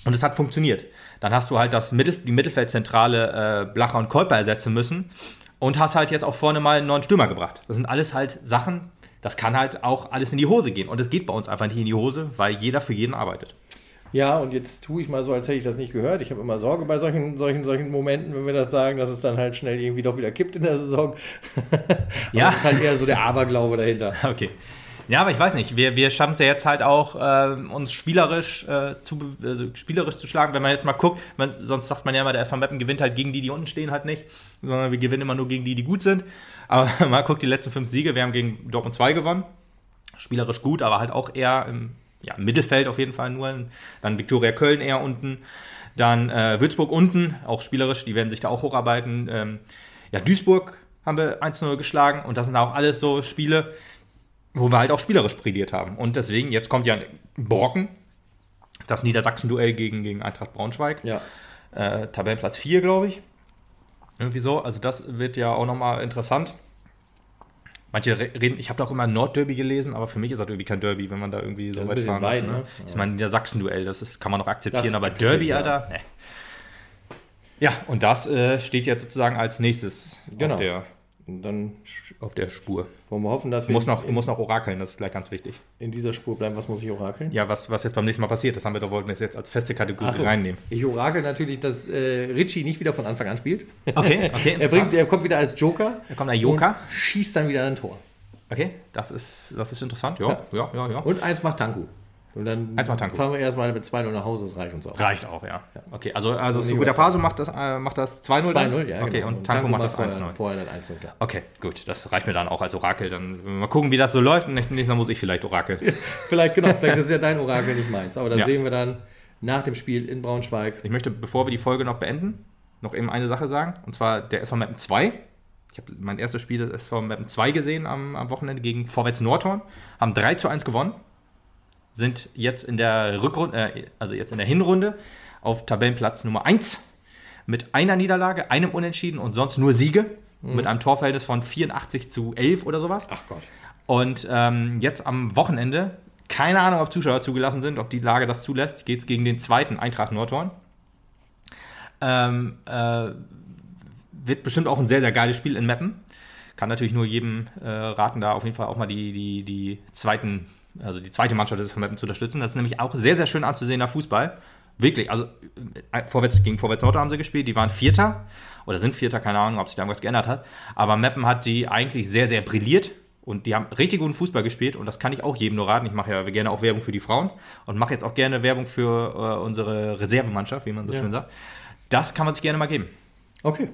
S1: Und es hat funktioniert. Dann hast du halt das Mittel, die Mittelfeldzentrale äh, Blacher und Kolper ersetzen müssen und hast halt jetzt auch vorne mal einen neuen Stürmer gebracht. Das sind alles halt Sachen, das kann halt auch alles in die Hose gehen. Und es geht bei uns einfach nicht in die Hose, weil jeder für jeden arbeitet.
S2: Ja, und jetzt tue ich mal so, als hätte ich das nicht gehört. Ich habe immer Sorge bei solchen, solchen, solchen Momenten, wenn wir das sagen, dass es dann halt schnell irgendwie doch wieder kippt in der Saison.
S1: Ja.
S2: Das ist halt eher so der Aberglaube dahinter.
S1: Okay. Ja, aber ich weiß nicht, wir, wir schaffen es ja jetzt halt auch, äh, uns spielerisch, äh, zu, also spielerisch zu schlagen. Wenn man jetzt mal guckt, man, sonst sagt man ja immer, der SV Meppen gewinnt halt gegen die, die unten stehen, halt nicht, sondern wir gewinnen immer nur gegen die, die gut sind. Aber mal guckt, die letzten fünf Siege, wir haben gegen Dortmund 2 gewonnen. Spielerisch gut, aber halt auch eher im ja, Mittelfeld auf jeden Fall nur. Dann Viktoria Köln eher unten. Dann äh, Würzburg unten, auch spielerisch, die werden sich da auch hocharbeiten. Ähm, ja, Duisburg haben wir 1-0 geschlagen und das sind auch alles so Spiele, wo wir halt auch spielerisch brilliert haben. Und deswegen, jetzt kommt ja ein Brocken, das Niedersachsen-Duell gegen, gegen Eintracht Braunschweig.
S2: Ja.
S1: Äh, Tabellenplatz 4, glaube ich. Irgendwie so. Also das wird ja auch nochmal interessant. Manche re- reden, ich habe da auch immer Nordderby gelesen, aber für mich ist das irgendwie kein Derby, wenn man da irgendwie so weit fahren
S2: weit,
S1: muss. Ne?
S2: ne?
S1: Ich meine, der Sachsen-Duell, das ist, kann man noch akzeptieren,
S2: Das
S1: aber Derby,
S2: ja.
S1: Alter, ne. Ja, und das äh, steht jetzt sozusagen als nächstes
S2: Genau.
S1: auf, der,
S2: dann
S1: auf der Spur.
S2: wollen wir hoffen, dass wir
S1: musst noch, musst noch orakeln, das ist gleich ganz wichtig.
S2: in dieser Spur bleiben. Was muss ich orakeln?
S1: Ja, was, was jetzt beim nächsten Mal passiert, das haben wir doch, wollten wir jetzt als feste Kategorie
S2: so.
S1: reinnehmen.
S2: Ich orakel natürlich, dass äh, Richie nicht wieder von Anfang an spielt.
S1: Okay, okay,
S2: Er, bringt, er kommt wieder als Joker.
S1: Da kommt ein Joker.
S2: Schießt dann wieder ein Tor.
S1: Okay, das ist, das ist interessant, ja, ja, ja, ja.
S2: Und eins macht Tanku. Und dann
S1: Tanko.
S2: fahren wir erstmal mit 2-0 nach Hause, das reicht uns auch.
S1: Reicht auch, ja. Okay, also, also Suguda
S2: übertreiben.
S1: Paso macht das, äh, macht das 2-0 dann?
S2: 2-0, ja.
S1: Okay,
S2: genau.
S1: und Tanko macht das
S2: vorher-
S1: 1-0.
S2: Vorher dann 1-0, ja.
S1: Okay, gut, das reicht mir dann auch als Orakel. Dann mal gucken, wie das so läuft. Und nächstes Mal muss ich vielleicht Orakel.
S2: Vielleicht, genau, vielleicht ist ja dein Orakel nicht meins. Aber das
S1: Ja.
S2: sehen wir dann nach dem Spiel in Braunschweig.
S1: Ich möchte, bevor wir die Folge noch beenden, noch eben eine Sache sagen. Und zwar der SV Mappen 2. Ich habe mein erstes Spiel des SV Mappen 2 gesehen am, am Wochenende gegen Vorwärts Nordhorn. Haben 3 zu 1 gewonnen. Sind jetzt in der Rückrunde, äh, also jetzt in der Hinrunde auf Tabellenplatz Nummer 1 mit einer Niederlage, einem Unentschieden und sonst nur Siege. Mit einem Torverhältnis von 84 zu 11 oder sowas.
S2: Ach Gott.
S1: Und ähm, jetzt am Wochenende, keine Ahnung, ob Zuschauer zugelassen sind, ob die Lage das zulässt, geht es gegen den zweiten Eintracht Nordhorn. Ähm, äh, wird bestimmt auch ein sehr, sehr geiles Spiel in Meppen. Kann natürlich nur jedem äh, raten, da auf jeden Fall auch mal die, die, die zweiten, also die zweite Mannschaft des Meppen zu unterstützen. Das ist nämlich auch sehr, sehr schön anzusehender Fußball. Wirklich, also äh, vorwärts, gegen Vorwärts Nord haben sie gespielt, die waren Vierter oder sind Vierter, keine Ahnung, ob sich da irgendwas geändert hat. Aber Meppen hat die eigentlich sehr, sehr brilliert und die haben richtig guten Fußball gespielt und das kann ich auch jedem nur raten. Ich mache ja gerne auch Werbung für die Frauen und mache jetzt auch gerne Werbung für äh, unsere Reservemannschaft, wie man so
S2: Ja.
S1: schön sagt. Das kann man sich gerne mal geben.
S2: Okay.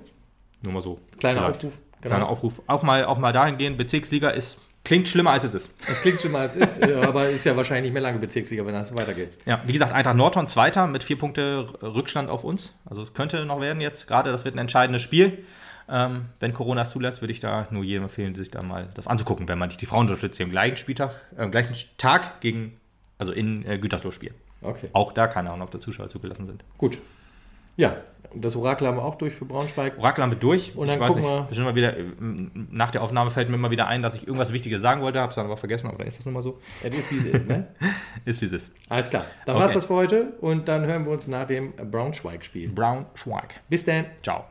S1: Nur mal so.
S2: Kleiner. Aufruf.
S1: Kleiner
S2: Genau.
S1: Aufruf. Auch mal, auch mal dahin gehen. Bezirksliga ist, klingt schlimmer, als es ist.
S2: Das klingt mal als ist, äh, aber ist ja wahrscheinlich nicht mehr lange Bezirksliga, wenn das so weitergeht.
S1: Ja, wie gesagt, Eintracht Nordhorn Zweiter mit vier Punkte Rückstand auf uns. Also es könnte noch werden jetzt. Gerade das wird ein entscheidendes Spiel. Ähm, wenn Corona es zulässt, würde ich da nur jedem empfehlen, sich da mal das anzugucken, wenn man nicht die Frauen unterstützt, die am gleichen Spieltag, äh, am gleichen Tag gegen, also in äh, Gütersloh spielen.
S2: Okay.
S1: Auch da keine Ahnung, ob da Zuschauer zugelassen sind.
S2: Gut. Ja, das Orakel haben wir auch durch für Braunschweig.
S1: Orakel haben wir durch.
S2: Und dann
S1: ich weiß
S2: gucken
S1: nicht,
S2: wir-
S1: bestimmt mal wieder, äh, nach der Aufnahme fällt mir immer wieder ein, dass ich irgendwas Wichtiges sagen wollte, habe es dann aber vergessen, aber da ist das nun mal so.
S2: Ja, ist wie es ist, ne?
S1: Ist wie es ist.
S2: Alles klar. Dann
S1: Okay.
S2: war's das für heute und dann hören wir uns nach dem Braunschweig-Spiel.
S1: Brown Schweig.
S2: Bis dann.
S1: Ciao.